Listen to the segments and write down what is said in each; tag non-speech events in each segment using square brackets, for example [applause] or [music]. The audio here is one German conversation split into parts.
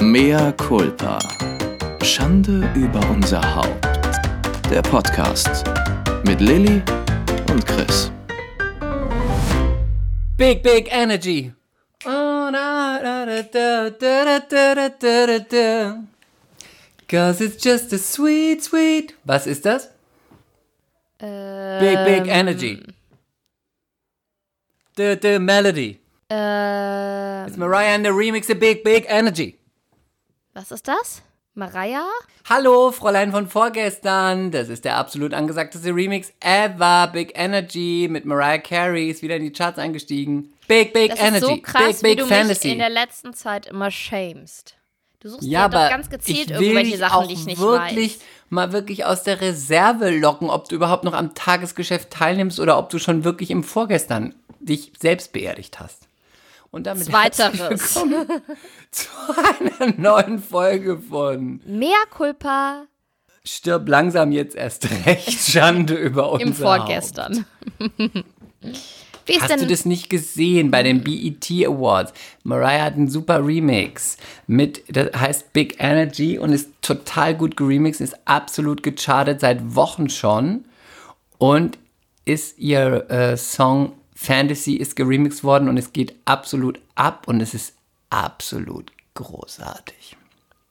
Mea culpa. Schande über unser Haupt. Der Podcast mit Lilly und Chris. Big, big energy. Oh, da, da, da, Cause it's just a sweet, sweet. Was ist das? Ähm, big, big ähm. energy. The, the melody. Ähm, It's Mariah and the Remix, the big, big energy was ist das? Mariah? Hallo, Fräulein von vorgestern. Das ist der absolut angesagteste Remix ever. Big Energy mit Mariah Carey ist wieder in die Charts eingestiegen. Big, big Das Energy. ist so krass, big, wie big du Fantasy. mich in der letzten Zeit immer shamest. Du suchst ja, aber ganz gezielt irgendwelche Sachen, auch die ich nicht wirklich weiß. mal wirklich aus der Reserve locken, ob du überhaupt noch am Tagesgeschäft teilnimmst oder ob du schon wirklich im Vorgestern dich selbst beerdigt hast. Und damit herzlich willkommen [laughs] zu einer neuen Folge von Mea culpa Stirb langsam jetzt erst recht [laughs] Schande über unser im. Vorgestern. [laughs] Wie ist Hast denn du das nicht gesehen bei den BET Awards? Mariah hat einen super Remix mit, das heißt Big Energy und ist total gut geremixed, ist absolut gechartet seit Wochen schon und ist ihr äh, Song Fantasy ist geremixed worden und es geht absolut ab und es ist absolut großartig.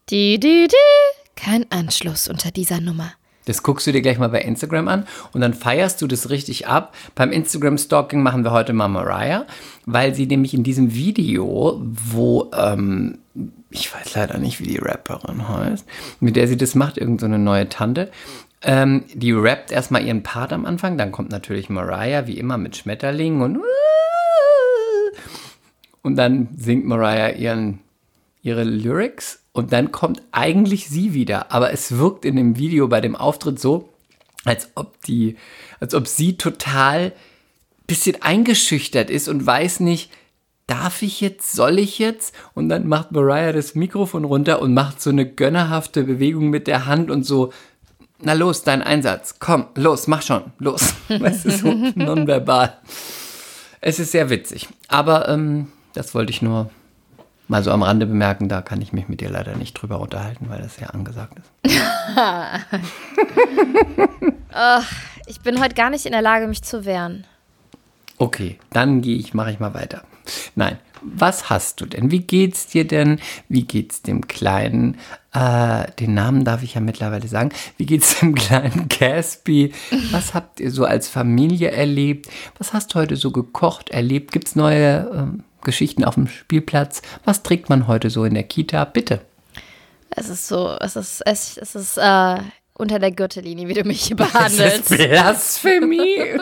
Die, die, die. Kein Anschluss unter dieser Nummer. Das guckst du dir gleich mal bei Instagram an und dann feierst du das richtig ab. Beim Instagram-Stalking machen wir heute mal Mariah, weil sie nämlich in diesem Video, wo, ähm, ich weiß leider nicht, wie die Rapperin heißt, mit der sie das macht, irgend so eine neue Tante, ähm, die rappt erstmal ihren Part am Anfang, dann kommt natürlich Mariah, wie immer, mit Schmetterlingen und [laughs] und dann singt Mariah ihren, ihre Lyrics und dann kommt eigentlich sie wieder. Aber es wirkt in dem Video bei dem Auftritt so, als ob die, als ob sie total bisschen eingeschüchtert ist und weiß nicht, darf ich jetzt, soll ich jetzt? Und dann macht Mariah das Mikrofon runter und macht so eine gönnerhafte Bewegung mit der Hand und so, na los, dein Einsatz, komm, los, mach schon, los. [laughs] Weißt du, so nonverbal. Es ist sehr witzig. Aber ähm, das wollte ich nur mal so am Rande bemerken. Da kann ich mich mit dir leider nicht drüber unterhalten, weil das sehr angesagt ist. [laughs] Ich bin heute gar nicht in der Lage, mich zu wehren. Okay, dann gehe ich, mache ich mal weiter. Nein, was hast du denn? Wie geht's dir denn? Wie geht's dem kleinen, äh, den Namen darf ich ja mittlerweile sagen, wie geht's dem [laughs] kleinen Caspi? Was habt ihr so als Familie erlebt? Was hast du heute so gekocht, erlebt? Gibt's neue ähm, Geschichten auf dem Spielplatz? Was trägt man heute so in der Kita? Bitte. Es ist so, es ist, es, es ist äh, unter der Gürtellinie, wie du mich hier Das ist behandelst. Blasphemie. [laughs]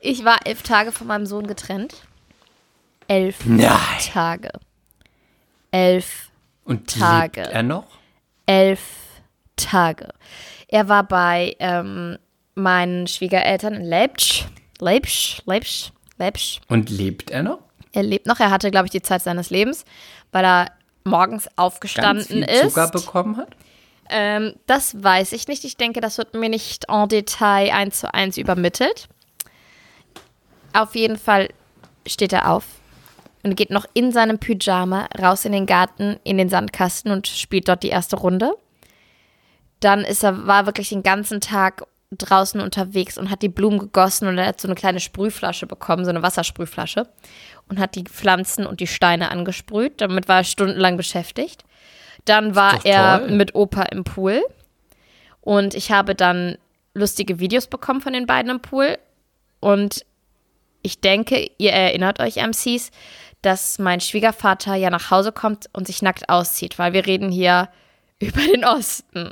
Ich war elf Tage von meinem Sohn getrennt. Elf Nein. Tage. Elf, Und Tage. lebt er noch? elf Tage. Er war bei ähm, meinen Schwiegereltern in Leipzig. Leipzig, Leipzig, Leipzig. Und lebt er noch? Er lebt noch. Er hatte, glaube ich, die Zeit seines Lebens, weil er morgens Ganz aufgestanden viel ist. Zucker bekommen hat? Ähm, das weiß ich nicht. Ich denke, das wird mir nicht en Detail eins zu eins übermittelt. Auf jeden Fall steht er auf und geht noch in seinem Pyjama raus in den Garten, in den Sandkasten und spielt dort die erste Runde. Dann ist er, war wirklich den ganzen Tag draußen unterwegs und hat die Blumen gegossen und er hat so eine kleine Sprühflasche bekommen, so eine Wassersprühflasche und hat die Pflanzen und die Steine angesprüht. Damit war er stundenlang beschäftigt. Dann war er toll. mit Opa im Pool und ich habe dann lustige Videos bekommen von den beiden im Pool und ich denke, ihr erinnert euch MCs, dass mein Schwiegervater ja nach Hause kommt und sich nackt auszieht, weil wir reden hier [laughs] über den Osten.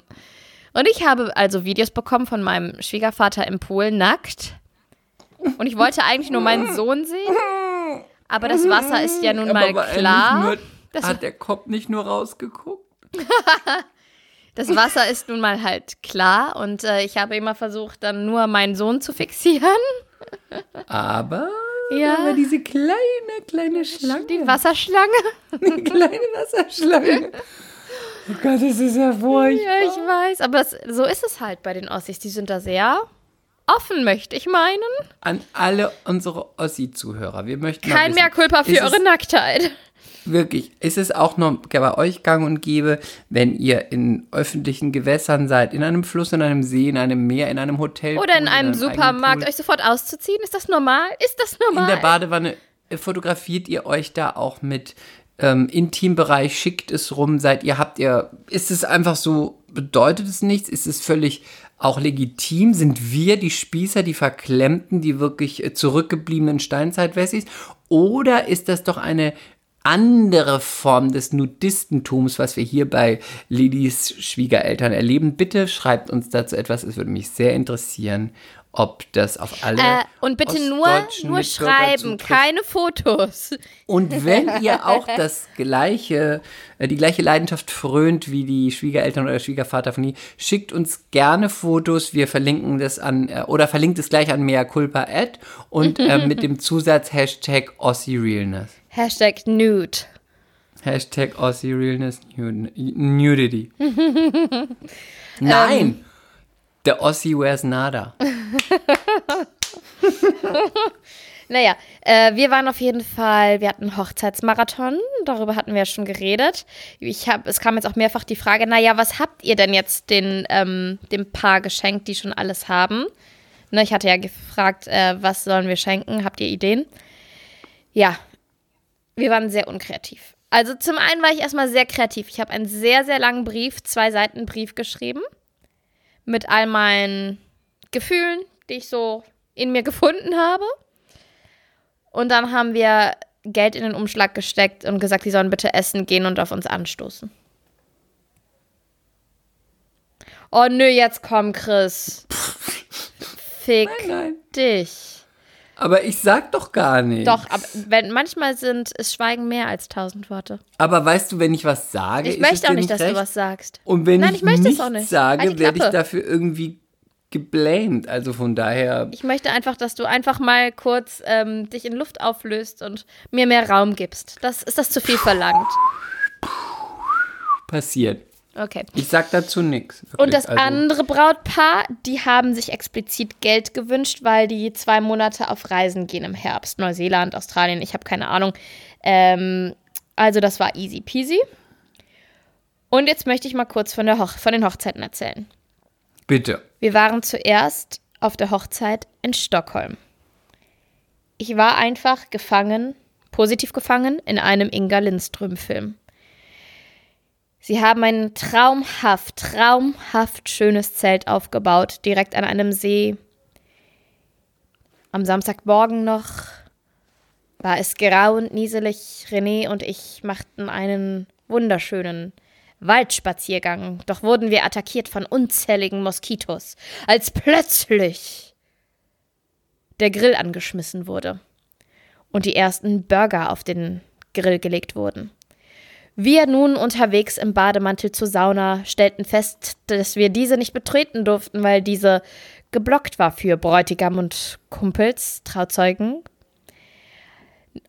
Und ich habe also Videos bekommen von meinem Schwiegervater im Pool nackt. Und ich wollte eigentlich nur meinen Sohn sehen. Aber das Wasser ist ja nun mal klar. Nur, hat der Kopf nicht nur rausgeguckt? [laughs] Das Wasser ist nun mal halt klar. Und äh, ich habe immer versucht, dann nur meinen Sohn zu fixieren. Aber Ja. aber diese kleine, kleine Schlange. Die Wasserschlange. [laughs] Die kleine Wasserschlange. Oh Gott, das ist ja furchtbar. Ja, ich weiß. Aber es, so ist es halt bei den Ossis. Die sind da sehr offen, möchte ich meinen. An alle unsere Ossi-Zuhörer, wir möchten Kein wissen, mehr Culpa für eure Nacktheit. Wirklich, ist es auch noch bei euch gang und gäbe, wenn ihr in öffentlichen Gewässern seid, in einem Fluss, in einem See, in einem Meer, in einem Hotel. Oder in einem Supermarkt, euch sofort auszuziehen? Ist das normal? Ist das normal? In der Badewanne äh, fotografiert ihr euch da auch mit ähm, Intimbereich, schickt es rum, seid ihr, habt ihr, ist es einfach so, bedeutet es nichts? Ist es völlig auch legitim? Sind wir die Spießer, die Verklemmten, die wirklich äh, zurückgebliebenen Steinzeitwessis? Oder ist das doch eine andere Form des Nudistentums, was wir hier bei Lillys Schwiegereltern erleben. Bitte schreibt uns dazu etwas. Es würde mich sehr interessieren, ob das auf alle. Äh, und bitte nur, nur schreiben, keine Fotos. Und wenn ihr auch das gleiche, äh, die gleiche Leidenschaft frönt wie die Schwiegereltern oder Schwiegervater von ihr, schickt uns gerne Fotos. Wir verlinken das an, äh, oder verlinkt es gleich an Mea Culpa Ad und äh, mit dem [laughs] Zusatz Hashtag Aussie Realness. Hashtag Nude. Hashtag Aussie Realness Nudity. [laughs] Nein! Ähm. Der Aussie wears nada. [laughs] naja, äh, wir waren auf jeden Fall, wir hatten einen Hochzeitsmarathon, darüber hatten wir ja schon geredet. Ich hab, es kam jetzt auch mehrfach die Frage, naja, was habt ihr denn jetzt den, ähm, dem Paar geschenkt, die schon alles haben? Ne, ich hatte ja gefragt, äh, was sollen wir schenken? Habt ihr Ideen? Ja, wir waren sehr unkreativ. Also zum einen war ich erstmal sehr kreativ. Ich habe einen sehr, sehr langen Brief, zwei Seiten Brief geschrieben. Mit all meinen Gefühlen, die ich so in mir gefunden habe. Und dann haben wir Geld in den Umschlag gesteckt und gesagt, die sollen bitte essen gehen und auf uns anstoßen. Oh nö, jetzt komm, Chris. Fick nein, nein. dich. Aber ich sag doch gar nichts. Doch, aber wenn, manchmal sind es Schweigen mehr als tausend Worte. Aber weißt du, wenn ich was sage, ich möchte auch nicht, dass recht? du was sagst. Und wenn Nein, ich, ich nichts nicht. sage, halt werde ich dafür irgendwie geblamed. Also von daher. Ich möchte einfach, dass du einfach mal kurz ähm, dich in Luft auflöst und mir mehr Raum gibst. Das ist das zu viel verlangt. Passiert. Okay. Ich sag dazu nichts. Und das also. andere Brautpaar, die haben sich explizit Geld gewünscht, weil die zwei Monate auf Reisen gehen im Herbst. Neuseeland, Australien, ich habe keine Ahnung. Ähm, also das war easy peasy. Und jetzt möchte ich mal kurz von, der Hoch von den Hochzeiten erzählen. Bitte. Wir waren zuerst auf der Hochzeit in Stockholm. Ich war einfach gefangen, positiv gefangen, in einem Inga Lindström-Film. Sie haben ein traumhaft, traumhaft schönes Zelt aufgebaut, direkt an einem See. Am Samstagmorgen noch war es grau und nieselig. René und ich machten einen wunderschönen Waldspaziergang, doch wurden wir attackiert von unzähligen Moskitos, als plötzlich der Grill angeschmissen wurde und die ersten Burger auf den Grill gelegt wurden. Wir nun unterwegs im Bademantel zur Sauna stellten fest, dass wir diese nicht betreten durften, weil diese geblockt war für Bräutigam und Kumpels, Trauzeugen.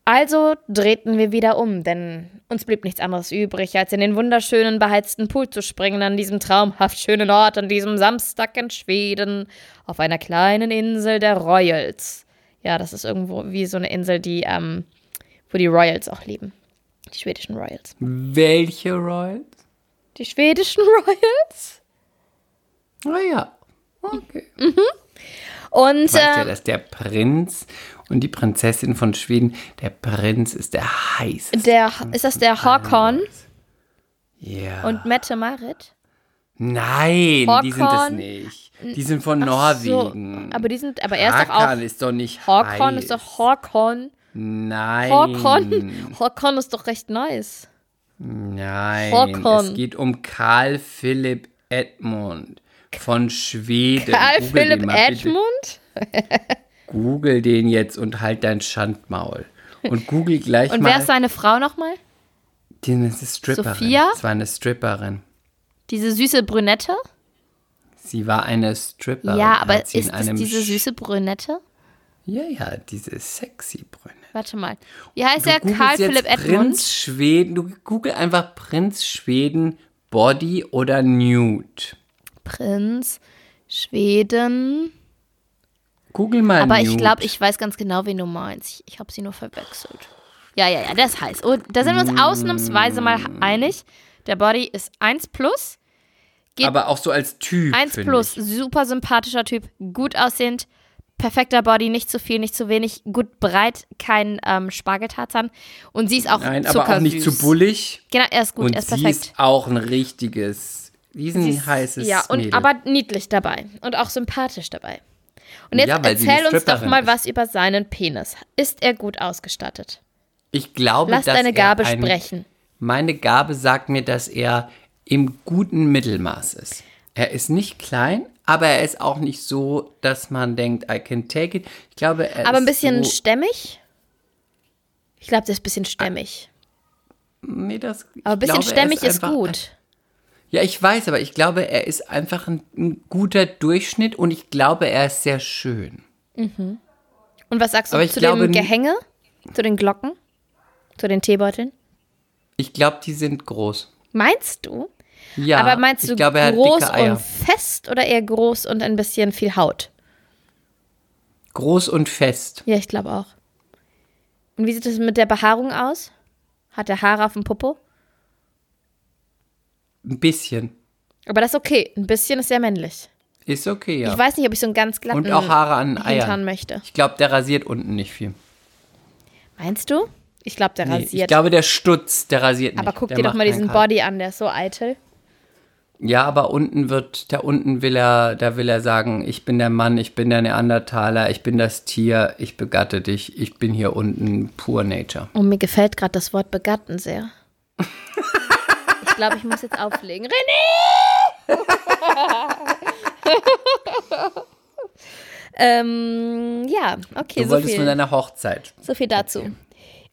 Also drehten wir wieder um, denn uns blieb nichts anderes übrig, als in den wunderschönen beheizten Pool zu springen an diesem traumhaft schönen Ort, an diesem Samstag in Schweden, auf einer kleinen Insel der Royals. Ja, das ist irgendwo wie so eine Insel, die, ähm, wo die Royals auch leben. Die schwedischen Royals. Welche Royals? Die schwedischen [laughs] Royals? Ah ja. Okay. Mhm. Und weißt äh, ja, dass der Prinz und die Prinzessin von Schweden, der Prinz ist der heißeste. Der, ist das der Håkon? Ja. Und Mette Marit? Nein, Håkon, die sind es nicht. Die sind von Norwegen. So, aber die sind, aber er ist doch auch. ist doch nicht Håkon heiß. ist doch Håkon Nein. Håkon. Håkon ist doch recht nice. Nein. Håkon. Es geht um Karl Philipp Edmund von Schweden. Karl Google Philipp Edmund? Google den jetzt und halt dein Schandmaul. Und google gleich und mal. Und wer ist seine Frau nochmal? Die ist eine Stripperin. Sophia? Das war eine Stripperin. Diese süße Brünette? Sie war eine Stripperin. Ja, aber ist das diese süße Brünette? Ja, ja, diese sexy Brünette. Warte mal. Wie heißt du er? Karl Philipp Edmund? Prinz Schweden. Du google einfach Prinz Schweden Body oder Nude. Prinz Schweden. Google mal Aber Nude. ich glaube, ich weiß ganz genau, wen du meinst. Ich, ich habe sie nur verwechselt. Ja, ja, ja, der ist heiß. Und da sind wir uns ausnahmsweise mal einig. Der Body ist 1 plus. Aber auch so als Typ. 1 finde plus, Ich. super sympathischer Typ, gut aussehend, perfekter Body, nicht zu viel, nicht zu wenig, gut breit, kein ähm, Spargeltarzan. Und sie ist auch Nein, zuckersüß. aber auch nicht zu bullig. Genau, er ist gut, und er ist sie perfekt. ist auch ein richtiges, riesen Sie ist- heißes Ja, und Mädel. aber niedlich dabei und auch sympathisch dabei. Und jetzt Ja, sie erzähl uns doch mal ist. was über seinen Penis. Ist er gut ausgestattet? ich glaube, Lass dass deine er Gabe ein, sprechen. Meine Gabe sagt mir, dass er im guten Mittelmaß ist. Er ist nicht klein, aber er ist auch nicht so, dass man denkt, I can take it. Ich glaube, er Aber ein ist bisschen so, stämmig? Ich glaube, der ist ein bisschen stämmig. nee, das, Aber ein bisschen glaube, stämmig ist, einfach- gut. Ja, ich weiß, aber ich glaube, er ist einfach ein, ein guter Durchschnitt und ich glaube, er ist sehr schön. Und was sagst du zu glaube dem n- Gehänge? Zu den Glocken? Zu den Teebeuteln? Ich glaube, die sind groß. Meinst du? Ja, Aber meinst ich du glaube, er groß und fest oder eher groß und ein bisschen viel Haut? Groß und fest. Ja, ich glaube auch. Und wie sieht es mit der Behaarung aus? Hat er Haare auf dem Popo? Ein bisschen. Aber das ist okay. Ein bisschen ist sehr männlich. Ist okay, ja. Ich weiß nicht, ob ich so einen ganz glatten und auch Haare an Eiern. möchte. Ich glaube, der rasiert unten nicht viel. Meinst du? Ich glaube, der Nee, ich rasiert. glaube, der Stutz, der rasiert nicht. aber guck der dir doch mal diesen Cut. Body an, der ist so eitel. Ja, aber unten wird, da unten will er, da will er sagen, ich bin der Mann, ich bin der Neandertaler, ich bin das Tier, ich begatte dich, ich bin hier unten pur Nature. Und mir gefällt gerade das Wort begatten sehr. ich glaube, ich muss jetzt auflegen. René! [laughs] ähm, ja, okay, Du so wolltest von viel, deiner Hochzeit. so viel dazu.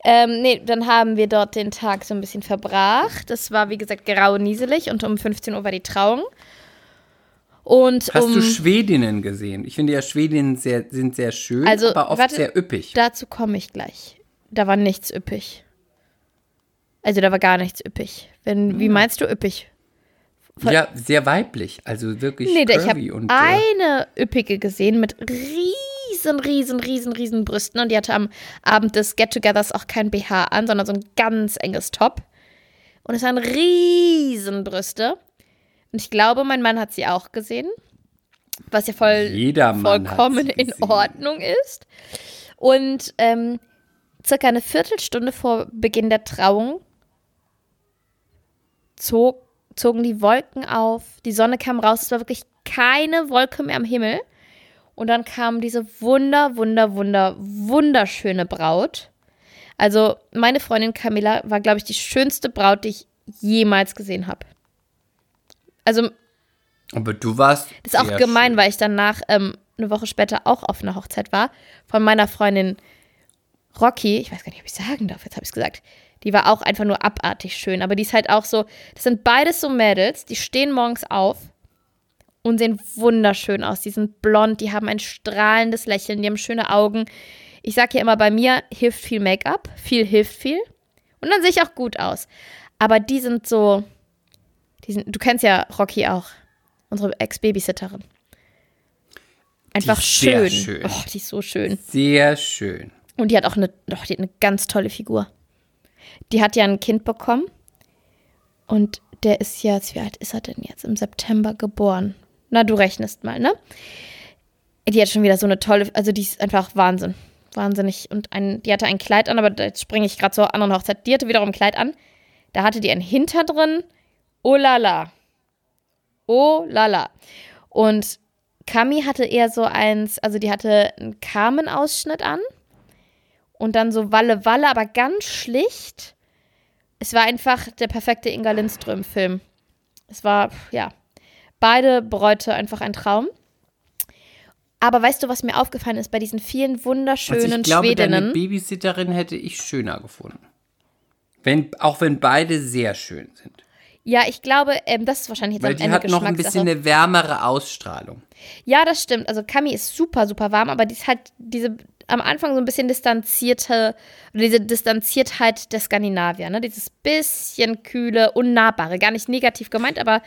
Ähm, nee, dann haben wir dort den Tag so ein bisschen verbracht. Es war, wie gesagt, grau und nieselig und um 15 Uhr war die Trauung. Und Hast um, du Schwedinnen gesehen? Ich finde ja, Schwedinnen sehr, sind sehr schön, Also, aber oft warte, sehr üppig. Dazu komme ich gleich. Da war nichts üppig. Also da war gar nichts üppig. Wenn, wie meinst du üppig? ja, sehr weiblich, also wirklich Nee, ich curvy habe und äh, eine üppige gesehen mit riesen, riesen, riesen, riesen Brüsten und die hatte am Abend des Get-Togethers auch kein BH an, sondern so ein ganz enges Top. Und es waren riesen Brüste. Und ich glaube, mein Mann hat sie auch gesehen, was ja voll vollkommen in. Ordnung ist. Und ähm, circa eine Viertelstunde vor Beginn der Trauung zog, zogen die Wolken auf, die Sonne kam raus, es war wirklich keine Wolke mehr am Himmel. Und dann kam diese wunder, wunder, wunder, wunderschöne Braut. Also meine Freundin Camilla war, glaube ich, die schönste Braut, die ich jemals gesehen habe. Also Aber du warst. das ist auch gemein, schön. weil ich danach ähm, eine Woche später auch auf einer Hochzeit war. Von meiner Freundin Rocky. Ich weiß gar nicht, ob ich sagen darf. Jetzt habe ich es gesagt. Die war auch einfach nur abartig schön. Aber die ist halt auch so. Das sind beides so Mädels, die stehen morgens auf und sehen wunderschön aus. Die sind blond, die haben ein strahlendes Lächeln, die haben schöne Augen. Ich sage ja immer, bei mir hilft viel Make-up. Viel hilft viel. Und dann sehe ich auch gut aus. Aber die sind so. Die sind, du kennst ja Rocky auch unsere Ex-Babysitterin. Einfach schön. schön. Oh, die ist so schön. Sehr schön. Und die hat auch eine, doch, die hat eine ganz tolle Figur. Die hat ja ein Kind bekommen. Und der ist jetzt, wie alt ist er denn jetzt? Im September geboren. Na, du rechnest mal, ne? Die hat schon wieder so eine tolle, also die ist einfach Wahnsinn. Wahnsinnig. Und ein, die hatte ein Kleid an, aber jetzt springe ich gerade zur anderen Hochzeit. Die hatte wiederum ein Kleid an. Da hatte die ein Hinter drin. Oh la la. Oh la la. Und Kami hatte eher so eins, also die hatte einen Carmen-Ausschnitt an und dann so Walle Walle, aber ganz schlicht. Es war einfach der perfekte Inga Lindström-Film. Es war, ja, beide Bräute einfach ein Traum. Aber weißt du, was mir aufgefallen ist bei diesen vielen wunderschönen Also ich glaube, deine Schwedinnen? Babysitterin hätte ich schöner gefunden. Wenn, auch wenn beide sehr schön sind. Ja, ich glaube, ähm, das ist wahrscheinlich jetzt Weil am die Ende hat noch ein bisschen eine wärmere Ausstrahlung. Ja, das stimmt. Also Kami ist super, super warm, aber die ist halt diese am Anfang so ein bisschen distanzierte, oder diese Distanziertheit der Skandinavier, ne? Dieses bisschen kühle, unnahbare. Gar nicht negativ gemeint, aber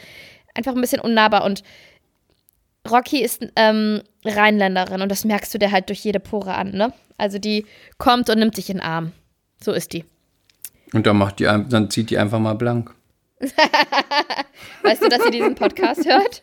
einfach ein bisschen unnahbar. Und Rocky ist ähm, Rheinländerin und das merkst du dir halt durch jede Pore an, ne? Also die kommt und nimmt dich in den Arm. So ist die. Und dann macht die, dann zieht die einfach mal blank. [laughs] Weißt du, dass sie diesen Podcast hört?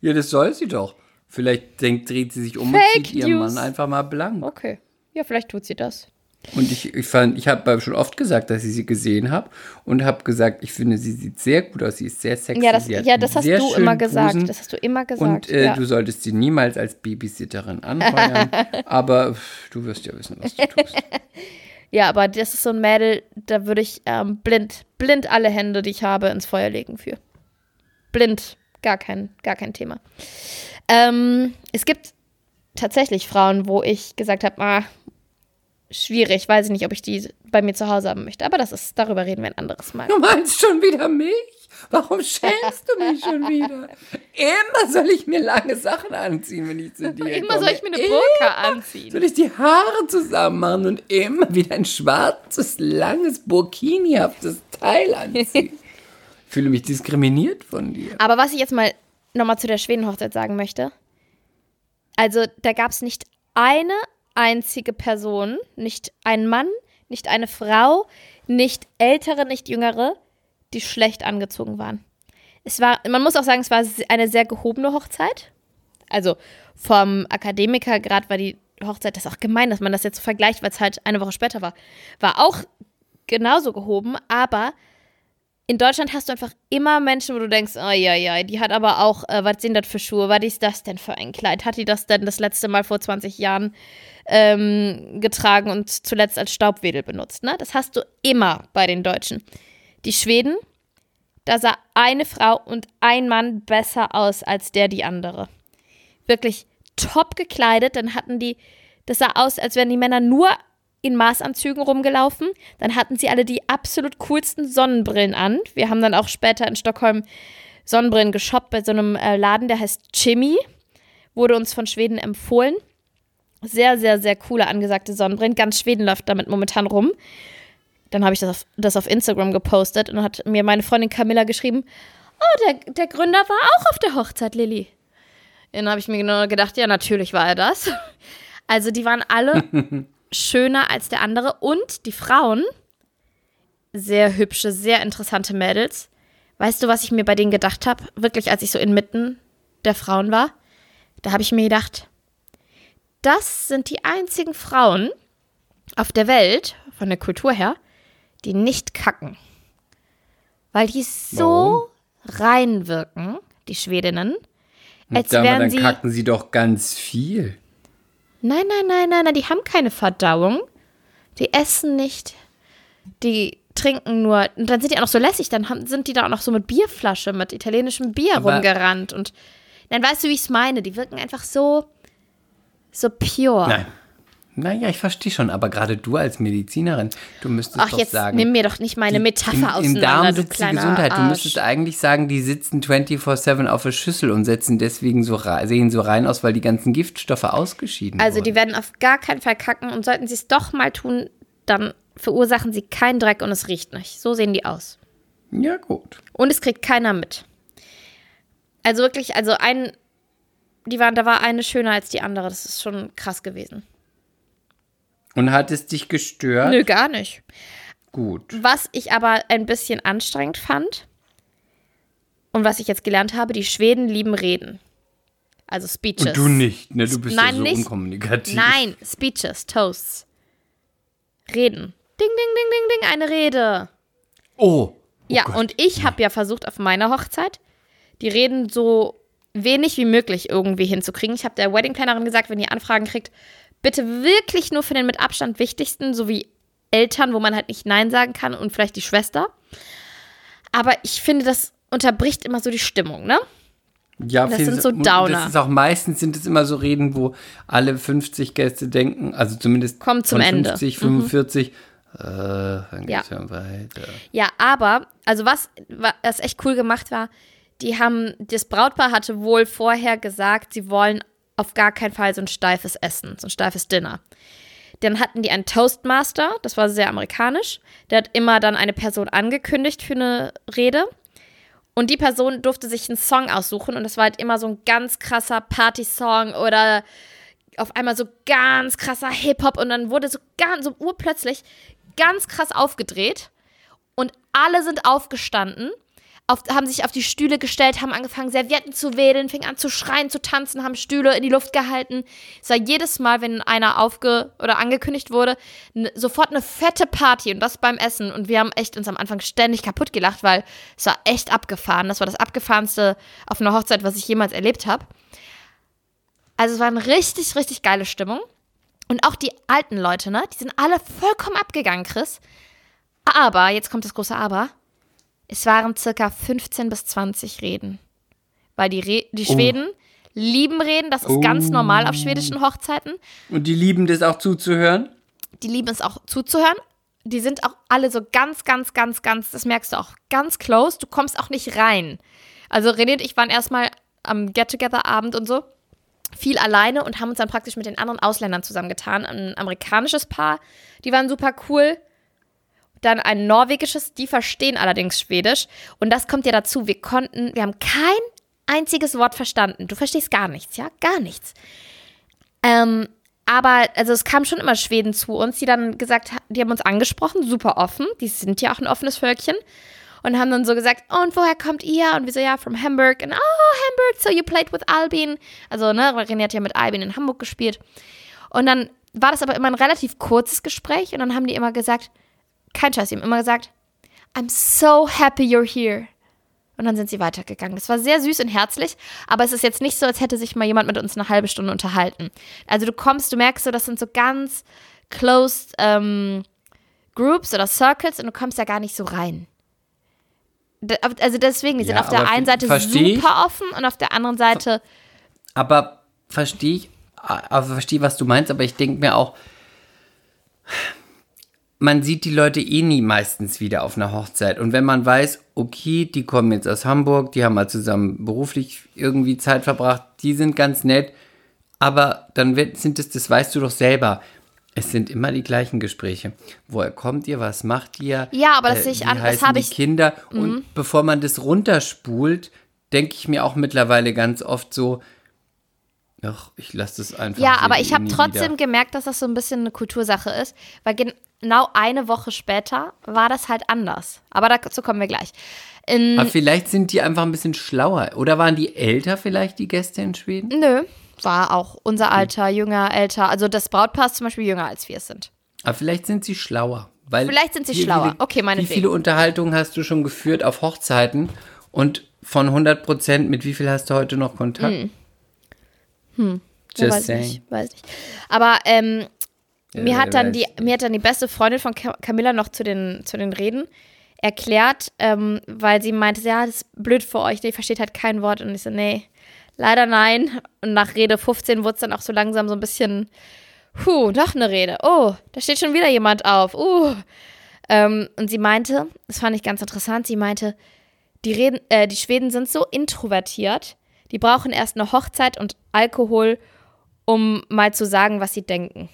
Ja, das soll sie doch. Vielleicht denkt, dreht sie sich um Fake und zieht ihren News. Mann einfach mal blank. Okay. Ja, vielleicht tut sie das. Und ich, ich fand, ich habe schon oft gesagt, dass ich sie gesehen habe und habe gesagt, ich finde, sie sieht sehr gut aus, sie ist sehr sexy. Ja, das, ja, das hast du immer gesagt. Busen. Das hast du immer gesagt. Und äh, ja. du solltest sie niemals als Babysitterin anheuern. [laughs] aber pff, du wirst ja wissen, was du tust. [laughs] ja, aber das ist so ein Mädel, da würde ich ähm, blind, blind alle Hände, die ich habe, ins Feuer legen für. Blind, gar kein, gar kein Thema. Ähm, es gibt tatsächlich Frauen, wo ich gesagt habe, ah, schwierig, weiß ich nicht, ob ich die bei mir zu Hause haben möchte. Aber das ist, darüber reden wir ein anderes Mal. Du meinst schon wieder mich? Warum schämst du mich schon wieder? [laughs] Immer soll ich mir lange Sachen anziehen, wenn ich zu dir Immer komme. soll ich mir eine Immer Burka anziehen. Soll ich die Haare zusammen machen und immer wieder ein schwarzes, langes, burkinihaftes Teil anziehen? [laughs] Ich fühle mich diskriminiert von dir. Aber was ich jetzt mal nochmal zu der Schwedenhochzeit sagen möchte. Also, da gab es nicht eine einzige Person, nicht ein Mann, nicht eine Frau, nicht ältere, nicht jüngere, die schlecht angezogen waren. Es war, man muss auch sagen, es war eine sehr gehobene Hochzeit. Also vom Akademikergrad war die Hochzeit, das ist auch gemein, dass man das jetzt so vergleicht, weil es halt eine Woche später war, war auch genauso gehoben, aber in Deutschland hast du einfach immer Menschen, wo du denkst, oh ja, ja, die hat aber auch, äh, was sind das für Schuhe? Was ist das denn für ein Kleid? Hat die das denn das letzte Mal vor 20 Jahren ähm, getragen und zuletzt als Staubwedel benutzt? Ne? Das hast du immer bei den Deutschen. Die Schweden, da sah eine Frau und ein Mann besser aus als der die andere. Wirklich top gekleidet, dann hatten die, das sah aus, als wären die Männer nur in Maßanzügen rumgelaufen. Dann hatten sie alle die absolut coolsten Sonnenbrillen an. Wir haben dann auch später in Stockholm Sonnenbrillen geshoppt bei so einem äh, Laden, der heißt Chimmy. Wurde uns von Schweden empfohlen. Sehr, sehr, sehr coole angesagte Sonnenbrillen. Ganz Schweden läuft damit momentan rum. Dann habe ich das auf, das auf Instagram gepostet und hat mir meine Freundin Camilla geschrieben, oh, der, der Gründer war auch auf der Hochzeit, Lilly. Dann habe ich mir genau gedacht, ja, natürlich war er das. Also die waren alle [laughs] schöner als der andere und die Frauen, sehr hübsche, sehr interessante Mädels. Weißt du, was ich mir bei denen gedacht habe? Wirklich, als ich so inmitten der Frauen war? Da habe ich mir gedacht, das sind die einzigen Frauen auf der Welt, von der Kultur her, die nicht kacken. Weil die so rein wirken, die Schwedinnen, als wären dann sie. kacken sie doch ganz viel. Nein, nein, nein, nein, nein, die haben keine Verdauung. Die essen nicht. Die trinken nur. Und dann sind die auch noch so lässig. Dann haben, sind die da auch noch so mit Bierflasche, mit italienischem Bier Aber- rumgerannt. Und dann weißt du, wie ich es meine. Die wirken einfach so. so pure. Nein. Naja, ich verstehe schon, aber gerade du als Medizinerin, du müsstest Ach, doch jetzt sagen. nimm mir doch nicht meine die- Metapher im, Im auseinander, Darm du sitzt die kleiner Gesundheit. Du Arsch. müsstest eigentlich sagen, die sitzen 24-7 auf der Schüssel und setzen deswegen so sehen so rein aus, weil die ganzen Giftstoffe ausgeschieden Also wurden. die werden auf gar keinen Fall kacken und sollten sie es doch mal tun, dann verursachen sie keinen Dreck und es riecht nicht. So sehen die aus. Ja, gut. Und es kriegt keiner mit. Also wirklich, also ein, die waren, da war eine schöner als die andere. Das ist schon krass gewesen. Und hat es dich gestört? Nö, gar nicht. Gut. Was ich aber ein bisschen anstrengend fand und was ich jetzt gelernt habe, die Schweden lieben Reden. Also Speeches. Und du nicht, ne? Du bist Nein, ja so nicht. unkommunikativ. Nein, Speeches, Toasts. Reden. Ding, ding, ding, ding, ding, eine Rede. Oh. ja, und ich habe ja versucht auf meiner Hochzeit, die Reden so wenig wie möglich irgendwie hinzukriegen. Ich habe der Weddingplanerin gesagt, wenn ihr Anfragen kriegt, bitte wirklich nur für den mit Abstand wichtigsten, sowie Eltern, wo man halt nicht Nein sagen kann und vielleicht die Schwester. Aber ich finde, das unterbricht immer so die Stimmung, ne? Ja, Das sind so Downer. Das ist auch meistens sind es immer so Reden, wo alle 50 Gäste denken, also zumindest Kommt zum von Ende. 50, 45, äh, dann Ja. geht's ja weiter. Ja, aber, also was, was echt cool gemacht war, die haben, das Brautpaar hatte wohl vorher gesagt, sie wollen auf gar keinen Fall so ein steifes Essen, so ein steifes Dinner. Dann hatten die einen Toastmaster, das war sehr amerikanisch. Der hat immer dann eine Person angekündigt für eine Rede. Und die Person durfte sich einen Song aussuchen und das war halt immer so ein ganz krasser Party-Song oder auf einmal so ganz krasser Hip-Hop und dann wurde so ganz, so urplötzlich ganz krass aufgedreht und alle sind aufgestanden, auf, haben sich auf die Stühle gestellt, haben angefangen, Servietten zu wedeln, fingen an zu schreien, zu tanzen, haben Stühle in die Luft gehalten. Es war jedes Mal, wenn einer aufge- oder angekündigt wurde, sofort eine fette Party und das beim Essen. Und wir haben echt uns am Anfang ständig kaputt gelacht, weil es war echt abgefahren. Das war das abgefahrenste auf einer Hochzeit, was ich jemals erlebt habe. Also es war eine richtig, richtig geile Stimmung. Und auch die alten Leute, ne? Die sind alle vollkommen abgegangen, Chris. Aber, jetzt kommt das große Aber. Es waren circa 15 bis 20 Reden. Weil die, Re die Schweden lieben Reden, das ist ganz normal auf schwedischen Hochzeiten. Und die lieben das auch zuzuhören? Die lieben es auch zuzuhören. Die sind auch alle so ganz, ganz, ganz, ganz, das merkst du auch, ganz close. Du kommst auch nicht rein. Also René und ich waren erstmal am Get-Together-Abend und so viel alleine und haben uns dann praktisch mit den anderen Ausländern zusammengetan. Ein amerikanisches Paar, die waren super cool. Dann ein norwegisches, die verstehen allerdings Schwedisch. Und das kommt ja dazu, wir konnten, wir haben kein einziges Wort verstanden. Du verstehst gar nichts, ja? Gar nichts. Ähm, aber, also es kamen schon immer Schweden zu uns, die dann gesagt haben, die haben uns angesprochen, super offen. Die sind ja auch ein offenes Völkchen. Und haben dann so gesagt, oh, und woher kommt ihr? Und wir so, ja, from Hamburg. Und, oh, Hamburg, so you played with Albin. Also, ne, René hat ja mit Albin in Hamburg gespielt. Und dann war das aber immer ein relativ kurzes Gespräch. Und dann haben die immer gesagt, kein Scheiß, haben immer gesagt, I'm so happy you're here. Und dann sind sie weitergegangen. Das war sehr süß und herzlich, aber es ist jetzt nicht so, als hätte sich mal jemand mit uns eine halbe Stunde unterhalten. Also du kommst, du merkst so, das sind so ganz closed ähm, Groups oder Circles und du kommst da gar nicht so rein. Also deswegen, die sind Ja, auf der einen Seite super offen und auf der anderen Seite, Aber verstehe ich, also verstehe, was du meinst, aber ich denke mir auch, man sieht die Leute eh nie meistens wieder auf einer Hochzeit. Und wenn man weiß, okay, die kommen jetzt aus Hamburg, die haben mal zusammen beruflich irgendwie Zeit verbracht, die sind ganz nett, aber dann wird, sind es, das weißt du doch selber. Es sind immer die gleichen Gespräche. Woher kommt ihr? Was macht ihr? Ja, aber das sehe ich an- das habe ich- Mhm. Kinder. Und bevor man das runterspult, denke ich mir auch mittlerweile ganz oft so, ach, ich lasse das einfach. Ja, aber ich habe trotzdem wieder. gemerkt, dass das so ein bisschen eine Kultursache ist, weil genau eine Woche später war das halt anders. Aber dazu kommen wir gleich. In, Aber vielleicht sind die einfach ein bisschen schlauer. Oder waren die älter vielleicht, die Gäste in Schweden? nö, war auch unser Alter, jünger, älter. Also das Brautpaar ist zum Beispiel jünger als wir es sind. Aber vielleicht sind sie schlauer. Weil Vielleicht sind sie wie schlauer. Okay, Wie meinetwegen. viele Unterhaltungen hast du schon geführt auf Hochzeiten? Und von 100 Prozent, mit wie viel hast du heute noch Kontakt? Hm. Just weiß saying. nicht, weiß nicht. Aber ähm, mir, Ja, hat dann die, mir hat dann die beste Freundin von Ca- Camilla noch zu den, zu den Reden erklärt, ähm, weil sie meinte, ja, das ist blöd für euch, die versteht halt kein Wort. Und ich so, nee, leider nein. Und nach Rede 15 wurde es dann auch so langsam so ein bisschen, huh, noch eine Rede. Oh, da steht schon wieder jemand auf. Uh. Ähm, und sie meinte, das fand ich ganz interessant, sie meinte, die, Reden, äh, die Schweden sind so introvertiert, die brauchen erst eine Hochzeit und Alkohol, um mal zu sagen, was sie denken.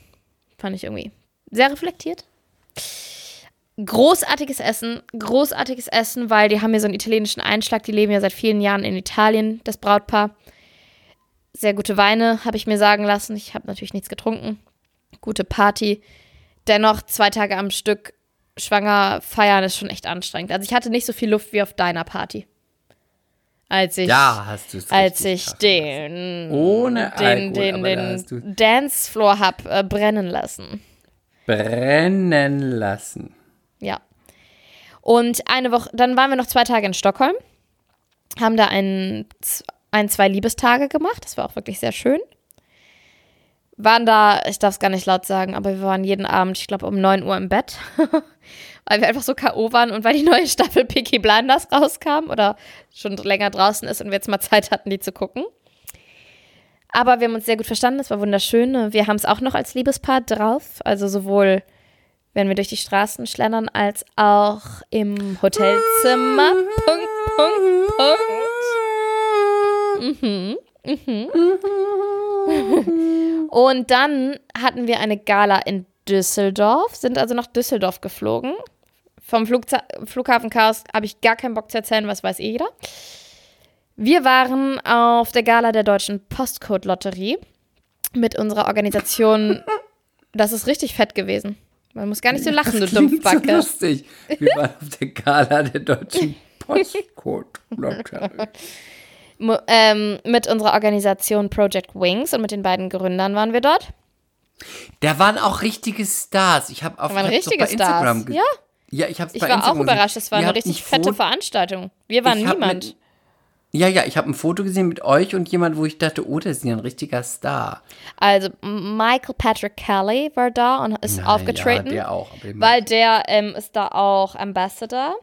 Fand ich irgendwie sehr reflektiert. Großartiges Essen, großartiges Essen, weil die haben ja so einen italienischen Einschlag, die leben ja seit vielen Jahren in Italien, das Brautpaar. Sehr gute Weine, habe ich mir sagen lassen. Ich habe natürlich nichts getrunken. Gute Party. Dennoch zwei Tage am Stück schwanger feiern ist schon echt anstrengend. Also ich hatte nicht so viel Luft wie auf deiner Party. Als ich, Ja, als ich den, Ohne den, Alkohol, den, den Dancefloor hab äh, brennen lassen. Brennen lassen. Ja. Und eine Woche, dann waren wir noch zwei Tage in Stockholm, haben da ein, ein zwei Liebestage gemacht. Das war auch wirklich sehr schön. Waren da, ich darf es gar nicht laut sagen, aber wir waren jeden Abend, ich glaube, um 9 Uhr im Bett. [laughs] weil wir einfach so K.O. waren und weil die neue Staffel Peaky Blinders rauskam oder schon länger draußen ist und wir jetzt mal Zeit hatten, die zu gucken. Aber wir haben uns sehr gut verstanden, es war wunderschön. Wir haben es auch noch als Liebespaar drauf. Also sowohl, wenn wir durch die Straßen schlendern, als auch im Hotelzimmer. Punkt, Punkt, Punkt. Mhm, mhm. Und dann hatten wir eine Gala in Düsseldorf, sind also nach Düsseldorf geflogen. Vom Flugza Flughafen Chaos habe ich gar keinen Bock zu erzählen, was weiß eh jeder. Wir waren auf der Gala der Deutschen Postcode-Lotterie mit unserer Organisation. [laughs] Das ist richtig fett gewesen. Man muss gar nicht so lachen, Das du klingt so Dumpfbacke. lustig. Wir waren auf der Gala der deutschen Postcode-Lotterie. Ähm, mit unserer Organisation Project Wings und mit den beiden Gründern waren wir dort. Da waren auch richtige Stars. Ich habe auf bei Instagram Stars. Ja, Ja, ich habe ich war auch Instagram gesehen. überrascht. Es war eine richtig ein fette Veranstaltung. Wir waren niemand. mit- Ja, ja, ich habe ein Foto gesehen mit euch und jemand, wo ich dachte, oh, das ist ja ein richtiger Star. Also Michael Patrick Kelly war da und ist Na aufgetreten. Ja, der auch. Weil der ähm, ist da auch Ambassador.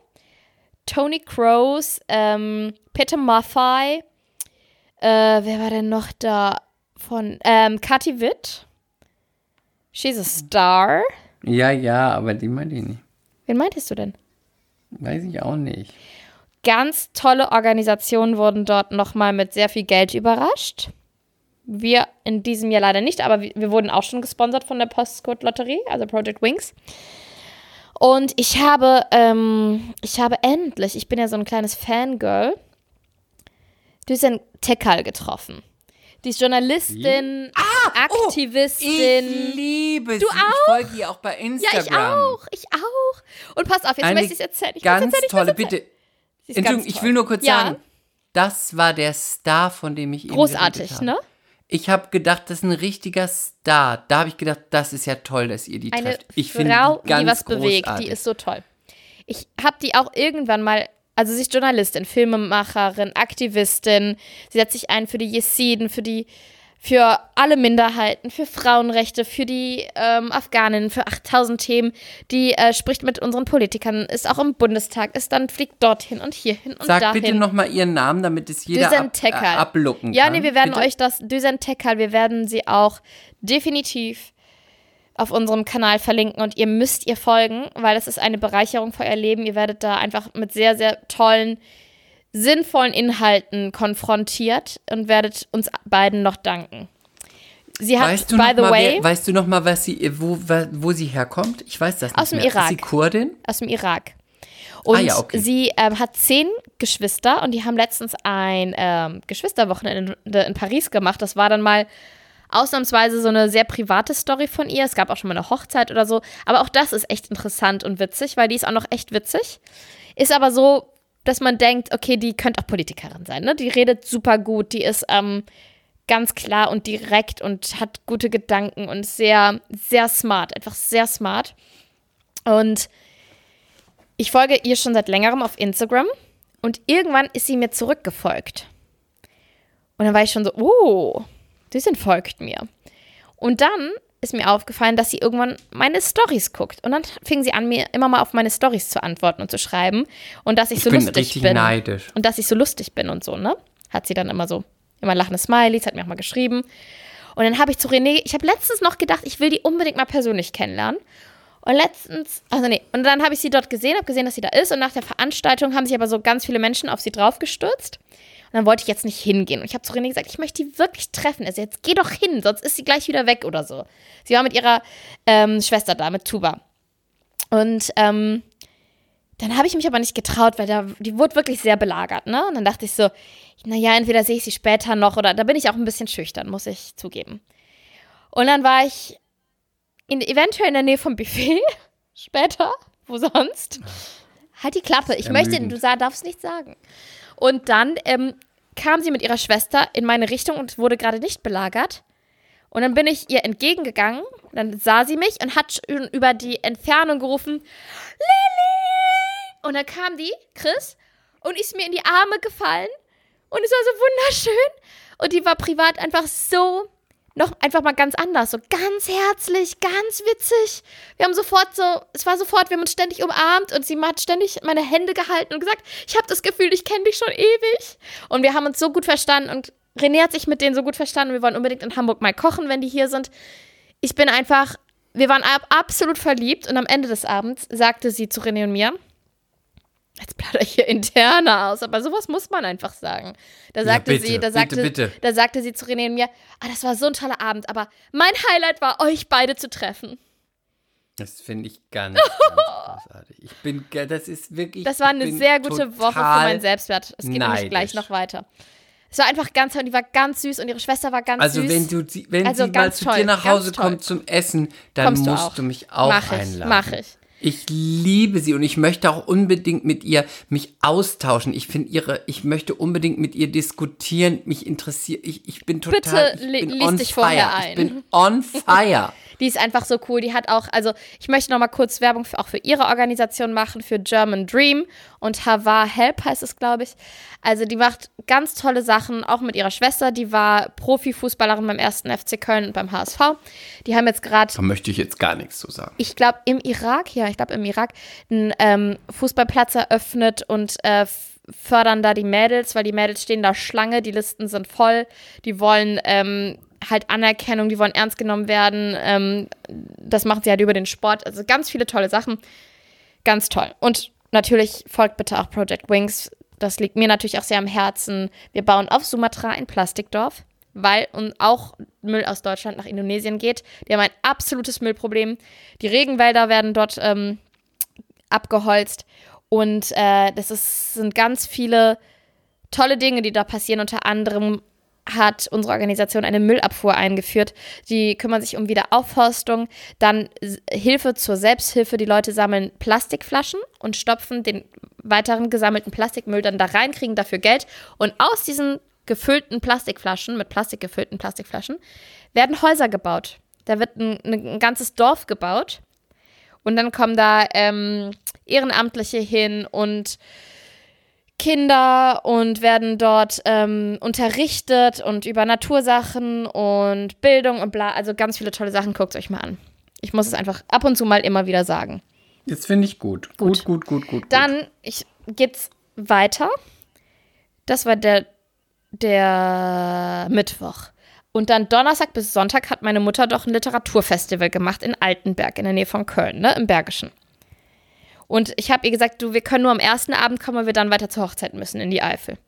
Tony Kroos, ähm, Peter Maffei, äh, wer war denn noch da von, ähm, Kathi Witt. She's a star. ja, ja, aber die meinte ich nicht. Wen meintest du denn? Weiß ich auch nicht. Ganz tolle Organisationen wurden dort nochmal mit sehr viel Geld überrascht. Wir in diesem Jahr leider nicht, aber wir, wurden auch schon gesponsert von der Postcode Lotterie, also Project Wings. Und ich habe, ähm, ich habe endlich, ich bin ja so ein kleines Fangirl, Düsen Tekal getroffen. Die ist Journalistin, Aktivistin. Ich liebe sie. auch? Ich folge ihr auch bei ja, Instagram. ich auch, ich auch. Und pass auf, jetzt Eine möchte ich es erzählen. Ich ganz erzählen, tolle, bitte. Entschuldigung, ganz ich toll. will nur kurz Ja. sagen, das war der Star, von dem ich eben Großartig, geredet habe. ne? Ich habe gedacht, das ist ein richtiger Star. Da habe ich gedacht, das ist ja toll, dass ihr die eine trefft. Ich Frau, finde die, ganz die was bewegt, großartig. die ist so toll. Ich habe die auch irgendwann mal, also sie ist Journalistin, Filmemacherin, Aktivistin. Sie setzt sich ein für die Jesiden, für die, für alle Minderheiten, für Frauenrechte, für die ähm, Afghaninnen, für 8000 Themen. Die äh, spricht mit unseren Politikern, ist auch im Bundestag, ist dann fliegt dorthin und hierhin und Sag dahin. bitte nochmal ihren Namen, damit es jeder ab, äh, ablucken Ja, kann. nee, wir werden bitte? euch das, Düsen Tekal, wir werden sie auch definitiv auf unserem Kanal verlinken und ihr müsst ihr folgen, weil das ist eine Bereicherung für euer Leben. Ihr werdet da einfach mit sehr, sehr tollen, sinnvollen Inhalten konfrontiert und werdet uns beiden noch danken. Sie hat, Weißt du, by noch the mal, way, wer, weißt du noch mal, was sie, wo, wo sie herkommt? Ich weiß das nicht Aus dem mehr. Irak. Ist sie Kurdin? aus dem Irak. Und Ah ja, okay. sie ähm, hat zehn Geschwister und die haben letztens ein ähm, Geschwisterwochenende in, in Paris gemacht. Das war dann mal ausnahmsweise so eine sehr private Story von ihr. Es gab auch schon mal eine Hochzeit oder so. Aber auch das ist echt interessant und witzig, weil die ist auch noch echt witzig. Ist aber so, dass man denkt, okay, die könnte auch Politikerin sein. Ne? Die redet super gut, die ist ähm, ganz klar und direkt und hat gute Gedanken und sehr, sehr smart, einfach sehr smart. Und ich folge ihr schon seit längerem auf Instagram und irgendwann ist sie mir zurückgefolgt. Und dann war ich schon so, oh, Düsen folgt mir. Und dann ist mir aufgefallen, dass sie irgendwann meine Stories guckt. Und dann fing sie an, mir immer mal auf meine Stories zu antworten und zu schreiben. Und dass ich, Ich so bin lustig bin. neidisch. Und dass ich so lustig bin und so, ne? Hat sie dann immer so, immer lachende Smileys, hat mir auch mal geschrieben. Und dann habe ich zu René, ich habe letztens noch gedacht, ich will die unbedingt mal persönlich kennenlernen. Und letztens, also nee, und dann habe ich sie dort gesehen, habe gesehen, dass sie da ist. Und nach der Veranstaltung haben sich aber so ganz viele Menschen auf sie draufgestürzt. Dann wollte ich jetzt nicht hingehen. Und ich habe zu René gesagt, ich möchte die wirklich treffen. Also jetzt geh doch hin, sonst ist sie gleich wieder weg oder so. Sie war mit ihrer ähm, Schwester da, mit Tuba. Und ähm, dann habe ich mich aber nicht getraut, weil da, die wurde wirklich sehr belagert, ne? Und dann dachte ich so, naja, entweder sehe ich sie später noch oder da bin ich auch ein bisschen schüchtern, muss ich zugeben. Und dann war ich in, eventuell in der Nähe vom Buffet, [laughs] später, wo sonst. Halt die Klappe, ich möchte, du darfst nichts sagen. Und dann ähm, kam sie mit ihrer Schwester in meine Richtung und wurde gerade nicht belagert. Und dann bin ich ihr entgegengegangen, dann sah sie mich und hat schon über die Entfernung gerufen, Lilly! Und dann kam die, Chris, und ist mir in die Arme gefallen. Und es war so wunderschön. Und die war privat einfach so, noch einfach mal ganz anders. So ganz herzlich, ganz witzig. Wir haben sofort so, es war sofort, wir haben uns ständig umarmt und sie hat ständig meine Hände gehalten und gesagt, ich habe das Gefühl, ich kenne dich schon ewig. Und wir haben uns so gut verstanden und René hat sich mit denen so gut verstanden. Wir wollen unbedingt in Hamburg mal kochen, wenn die hier sind. Ich bin einfach, wir waren ab, absolut verliebt und am Ende des Abends sagte sie zu René und mir, Jetzt plaudere ich hier interner aus, aber sowas muss man einfach sagen. Da sagte bitte, sie, da bitte, sagte, bitte. da sagte sie zu René und mir, ah, das war so ein toller Abend, aber mein Highlight war, euch beide zu treffen. Das finde ich ganz, ganz [laughs] großartig. Ich bin, das ist wirklich. Das war eine sehr gute Woche für meinen Selbstwert. Es geht nämlich neidisch. gleich noch weiter. Es war einfach ganz toll und die war ganz süß und ihre Schwester war ganz Also süß. wenn du wenn Also sie mal zu toll, dir nach Hause kommt zum Essen, dann du musst auch. du mich auch Mach ich, einladen. mach ich. Ich liebe sie und ich möchte auch unbedingt mit ihr mich austauschen. Ich finde ihre, ich möchte unbedingt mit ihr diskutieren. Mich interessiert, ich, ich bin total, Bitte ich bin lies dich vorher Ich ein. bin on fire. Die ist einfach so cool. Die hat auch, also ich möchte noch mal kurz Werbung für, auch für ihre Organisation machen, für German Dream und Havar Help heißt es, glaube ich. Also die macht ganz tolle Sachen, auch mit ihrer Schwester. Die war Profifußballerin beim ersten FC Köln und beim HSV. Die haben jetzt gerade Da möchte ich jetzt gar nichts zu sagen. ich glaube, im Irak, ja, ich glaube, im Irak, einen ähm, Fußballplatz eröffnet und äh, fördern da die Mädels, weil die Mädels stehen da Schlange, die Listen sind voll, die wollen ähm, halt Anerkennung, die wollen ernst genommen werden. Ähm, das machen sie halt über den Sport. Also ganz viele tolle Sachen. Ganz toll. Und natürlich folgt bitte auch Project Wings. Das liegt mir natürlich auch sehr am Herzen. Wir bauen auf Sumatra ein Plastikdorf, weil auch Müll aus Deutschland nach Indonesien geht. Die haben ein absolutes Müllproblem. Die Regenwälder werden dort ähm, abgeholzt. Und äh, das ist, sind ganz viele tolle Dinge, die da passieren. Unter anderem hat unsere Organisation eine Müllabfuhr eingeführt. Die kümmern sich um Wiederaufforstung, dann Hilfe zur Selbsthilfe. Die Leute sammeln Plastikflaschen und stopfen den weiteren gesammelten Plastikmüll dann da rein, kriegen dafür Geld. Und aus diesen gefüllten Plastikflaschen, mit Plastik gefüllten Plastikflaschen, werden Häuser gebaut. Da wird ein, ein ganzes Dorf gebaut. Und dann kommen da ähm, Ehrenamtliche hin und Kinder und werden dort ähm, unterrichtet und über Natursachen und Bildung und bla. Also ganz viele tolle Sachen. Guckt euch mal an. Ich muss es einfach ab und zu mal immer wieder sagen. Das finde ich gut. Gut, gut, gut, gut. gut. Dann ich, geht's weiter. Das war der, der Mittwoch. Und dann Donnerstag bis Sonntag hat meine Mutter doch ein Literaturfestival gemacht in Altenberg, in der Nähe von Köln, ne, im Bergischen. Und ich habe ihr gesagt, du, wir können nur am ersten Abend kommen, weil wir dann weiter zur Hochzeit müssen in die Eifel.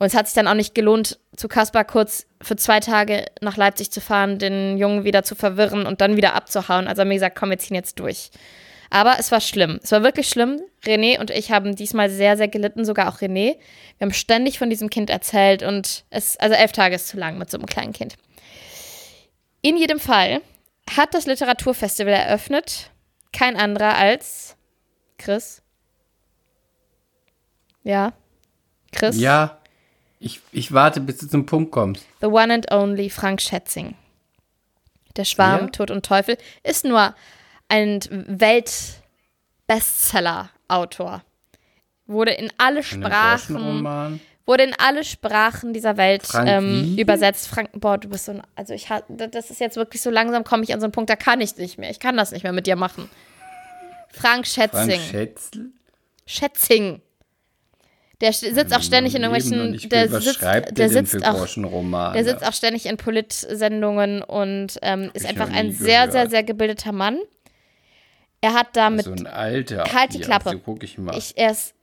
Und es hat sich dann auch nicht gelohnt, zu Kaspar kurz für zwei Tage nach Leipzig zu fahren, den Jungen wieder zu verwirren und dann wieder abzuhauen. Also haben wir gesagt, komm, wir ziehen jetzt durch. Aber es war schlimm. Es war wirklich schlimm. René und ich haben diesmal sehr, sehr gelitten, sogar auch René. Wir haben ständig von diesem Kind erzählt und es, also elf Tage ist zu lang mit so einem kleinen Kind. In jedem Fall hat das Literaturfestival eröffnet kein anderer als Chris. Ja. Chris. Ja, ich, ich warte, bis du zum Punkt kommst. The one and only Frank Schätzing. Der Schwarm, Wer? Tod und Teufel ist nur ein Welt-Bestseller-Autor. Wurde in alle Sprachen, wurde in alle Sprachen dieser Welt Frank ähm, übersetzt. Frank, boah, du bist so ein, also ich das ist jetzt wirklich so langsam komme ich an so einen Punkt, da kann ich nicht mehr. Ich kann das nicht mehr mit dir machen. Frank Frank Schätzing. Schätzl? Schätzing. Der sitzt auch ständig in irgendwelchen, der sitzt, der sitzt auch der sitzt auch ständig in Polit-Sendungen und ähm, ist ich einfach ein sehr, sehr, gehört. sehr gebildeter Mann. Er hat damit, so ein alter. Halt die Klappe. So guck ich mal. ich, er ist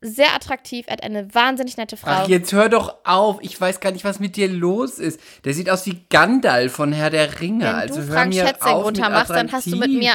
sehr attraktiv, er hat eine wahnsinnig nette Frau. Ach, jetzt hör doch auf. Ich weiß gar nicht, was mit dir los ist. Der sieht aus wie Gandalf von Herr der Ringe. Wenn also du Frank Schätzing runtermachst, dann hast du mit mir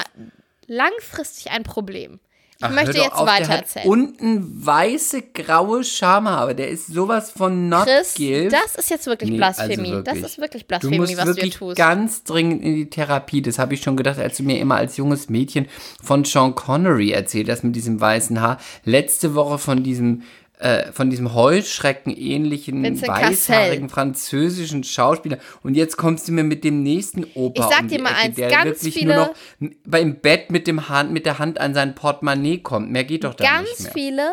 langfristig ein Problem. Ich Ach, möchte jetzt auf, weiter erzählen. unten weiße, graue Schamhaare. Der ist sowas von not Chris, gilt. das ist jetzt wirklich Nee, Blasphemie. also das wirklich. ist wirklich Du Blasphemie, musst was du hier wirklich tust. ganz dringend in die Therapie. Das habe ich schon gedacht, als du mir immer als junges Mädchen von Sean Connery erzählt hast mit diesem weißen Haar. Letzte Woche von diesem äh, von diesem Heuschrecken-ähnlichen, Vincent weißhaarigen französischen Schauspieler. Und jetzt kommst du mir mit dem nächsten Opa Ich sag um dir mal Ecke, eins, der ganz wirklich viele- nur noch beim Bett mit, dem Hand, mit der Hand an sein Portemonnaie kommt. Mehr geht doch da Ganz nicht mehr. viele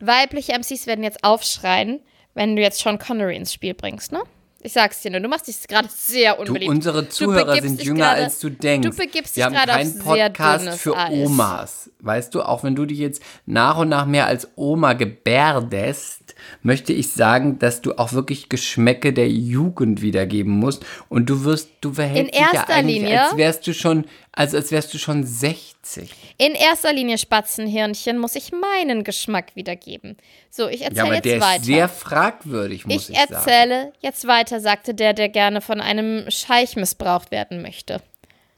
weibliche MCs werden jetzt aufschreien, wenn du jetzt Sean Connery ins Spiel bringst, ne? Ich sag's dir nur, du machst dich gerade sehr Du, unbeliebt. unsere Zuhörer begibst sind jünger, gerade- als du denkst. Du begibst Wir dich gerade auf keinen sehr Podcast dünnes für Eis. Omas. Weißt du, auch wenn du dich jetzt nach und nach mehr als Oma gebärdest, möchte ich sagen, dass du auch wirklich Geschmäcke der Jugend wiedergeben musst. Und du wirst, du verhältst In dich ja eigentlich, Linie- als wärst du schon, also als wärst du schon 60. In erster Linie, Spatzenhirnchen, muss ich meinen Geschmack wiedergeben. So, ich Ja, erzähle aber jetzt der weiter. ist sehr fragwürdig, muss ich, ich sagen. erzähle jetzt weiter, sagte der, der gerne von einem Scheich missbraucht werden möchte.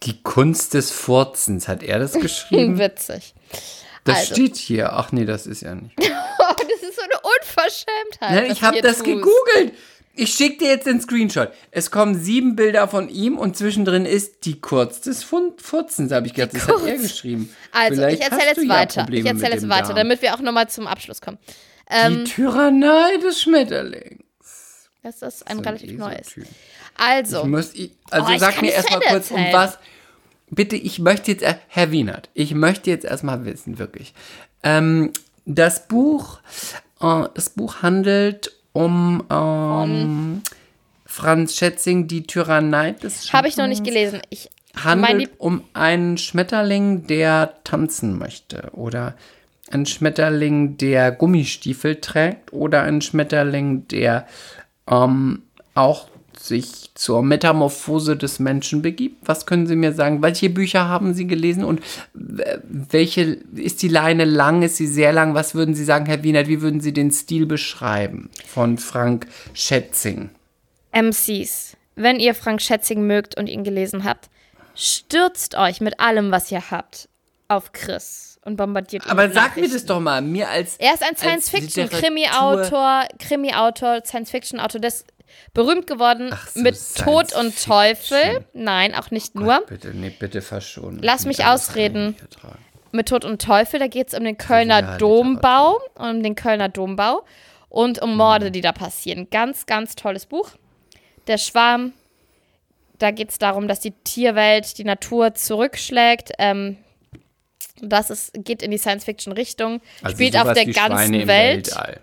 Die Kunst des Furzens, hat er das [laughs] geschrieben? Witzig. Das also. steht hier. Ach nee, das ist ja nicht. [laughs] Oh, das ist so eine Unverschämtheit. Nein, ich habe das tust. gegoogelt. Ich schicke dir jetzt den Screenshot. Es kommen sieben Bilder von ihm und zwischendrin ist die Kurz des Furzens, habe ich gedacht. Das hat er Kurz. geschrieben. Also, Vielleicht ich erzähle jetzt ja weiter. Ich Probleme erzähle jetzt weiter, Darm. damit wir auch nochmal zum Abschluss kommen. Ähm, Die Tyrannei des Schmetterlings. das ist ein So relativ neues. Also, Ich muss, ich, also Oh, ich sag mir erstmal kurz, um was. Bitte, ich möchte jetzt, Herr Wienert, ich möchte jetzt erstmal wissen, wirklich. Ähm, das Buch, äh, das Buch handelt um ähm, Franz Schätzing, die Tyrannei des habe ich noch nicht gelesen. Ich, handelt um einen Schmetterling, der tanzen möchte. Oder einen Schmetterling, der Gummistiefel trägt. Oder einen Schmetterling, der ähm, auch sich zur Metamorphose des Menschen begibt. Was können Sie mir sagen? Welche Bücher haben Sie gelesen und äh, welche ist die Leine lang? Ist sie sehr lang? Was würden Sie sagen, Herr Wienert? Wie würden Sie den Stil beschreiben von Frank Schätzing? MCs, wenn ihr Frank Schätzing mögt und ihn gelesen habt, stürzt euch mit allem, was ihr habt, auf Chris und bombardiert ihn Aber sag mir das doch mal, mir als Er ist ein als Science-Fiction, Literatur- Krimi-Autor, Science-Fiction-Autor, ist berühmt geworden so, mit Tod und Science-Fiction. Teufel. Nein, auch nicht nur. Gott, bitte, nee, bitte verschonen. Lass mich ausreden. Mit Tod und Teufel, da geht es um den Kölner Dombau, um den Kölner Dombau und um Morde, die da passieren. Ganz, ganz tolles Buch. Der Schwarm, da geht es darum, dass die Tierwelt die Natur zurückschlägt. Ähm, das ist, geht in die Science-Fiction-Richtung, Also spielt auf der ganzen Welt. Weltall.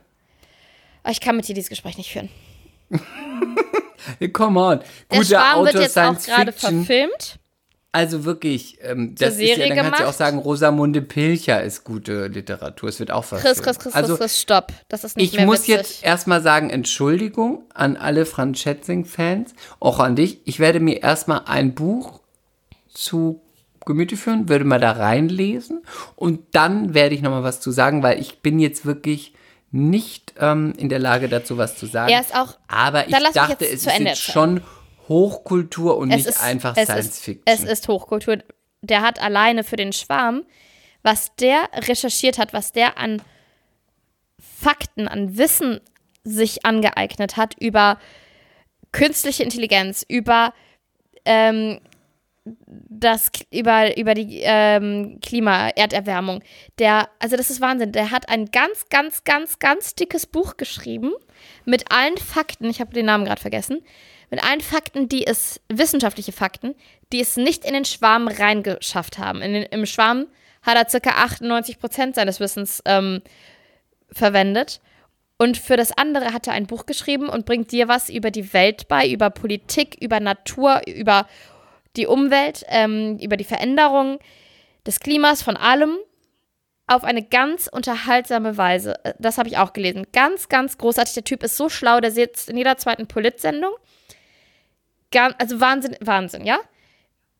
Ich kann mit dir dieses Gespräch nicht führen. [laughs] Come on. Der Guter Schwarm Autor wird jetzt auch Science gerade Fiction. verfilmt. Also wirklich, ähm, das ist Serie ja, dann kannst du auch gemacht. sagen, Rosamunde Pilcher ist gute Literatur. Es wird auch verfilmt. Chris, Chris, Chris, also, Chris, Chris, stopp. Das ist nicht ich mehr muss witzig. jetzt erstmal sagen, Entschuldigung an alle Franz Schätzing-Fans, auch an dich. Ich werde mir erstmal ein Buch zu Gemüte führen, würde mal da reinlesen und dann werde ich nochmal was zu sagen, weil ich bin jetzt wirklich nicht ähm, in der Lage dazu was zu sagen. Er ist auch- Aber ich dachte, es ist jetzt schon Hochkultur und es nicht ist, einfach es Science ist, Fiction. Es ist Hochkultur. Der hat alleine für den Schwarm, was der recherchiert hat, was der an Fakten, an Wissen sich angeeignet hat über künstliche Intelligenz, über ähm, das über, über die ähm, Klima, Erderwärmung. Der, also das ist Wahnsinn. Der hat ein ganz, ganz, ganz, ganz dickes Buch geschrieben mit allen Fakten. Ich habe den Namen gerade vergessen. Mit allen Fakten, die es, wissenschaftliche Fakten, die es nicht in den Schwarm reingeschafft haben. In den, Im Schwarm hat er circa 98 Prozent seines Wissens ähm, verwendet. Und für das andere hat er ein Buch geschrieben und bringt dir was über die Welt bei, über Politik, über Natur, über die Umwelt, ähm, über die Veränderung des Klimas, von allem auf eine ganz unterhaltsame Weise. Äh, Das habe ich auch gelesen. Ganz, ganz großartig. Der Typ ist so schlau, der sitzt in jeder zweiten Polit-Sendung. Also Wahnsinn, Wahnsinn, ja?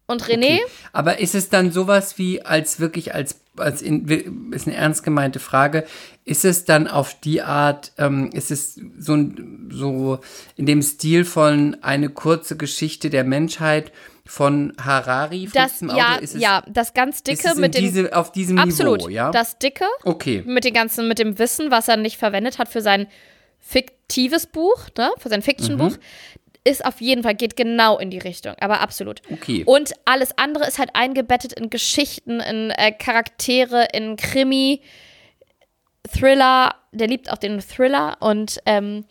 Und René, Okay. Aber ist es dann sowas wie als wirklich als als in, ist eine ernst gemeinte Frage, ist es dann auf die Art, ähm, ist es so, so in dem Stil von eine kurze Geschichte der Menschheit von Harari? von das, diesem ja, Autor? Ist es, ja, das ganz dicke mit dem, diese, auf diesem absolut, Niveau, ja? das dicke okay. mit dem ganzen, mit dem Wissen, was er nicht verwendet hat für sein fiktives Buch, ne, für sein Fiction-Buch, Mhm. ist auf jeden Fall, geht genau in die Richtung, aber absolut. Okay. Und alles andere ist halt eingebettet in Geschichten, in äh, Charaktere, in Krimi, Thriller, der liebt auch den Thriller und ähm,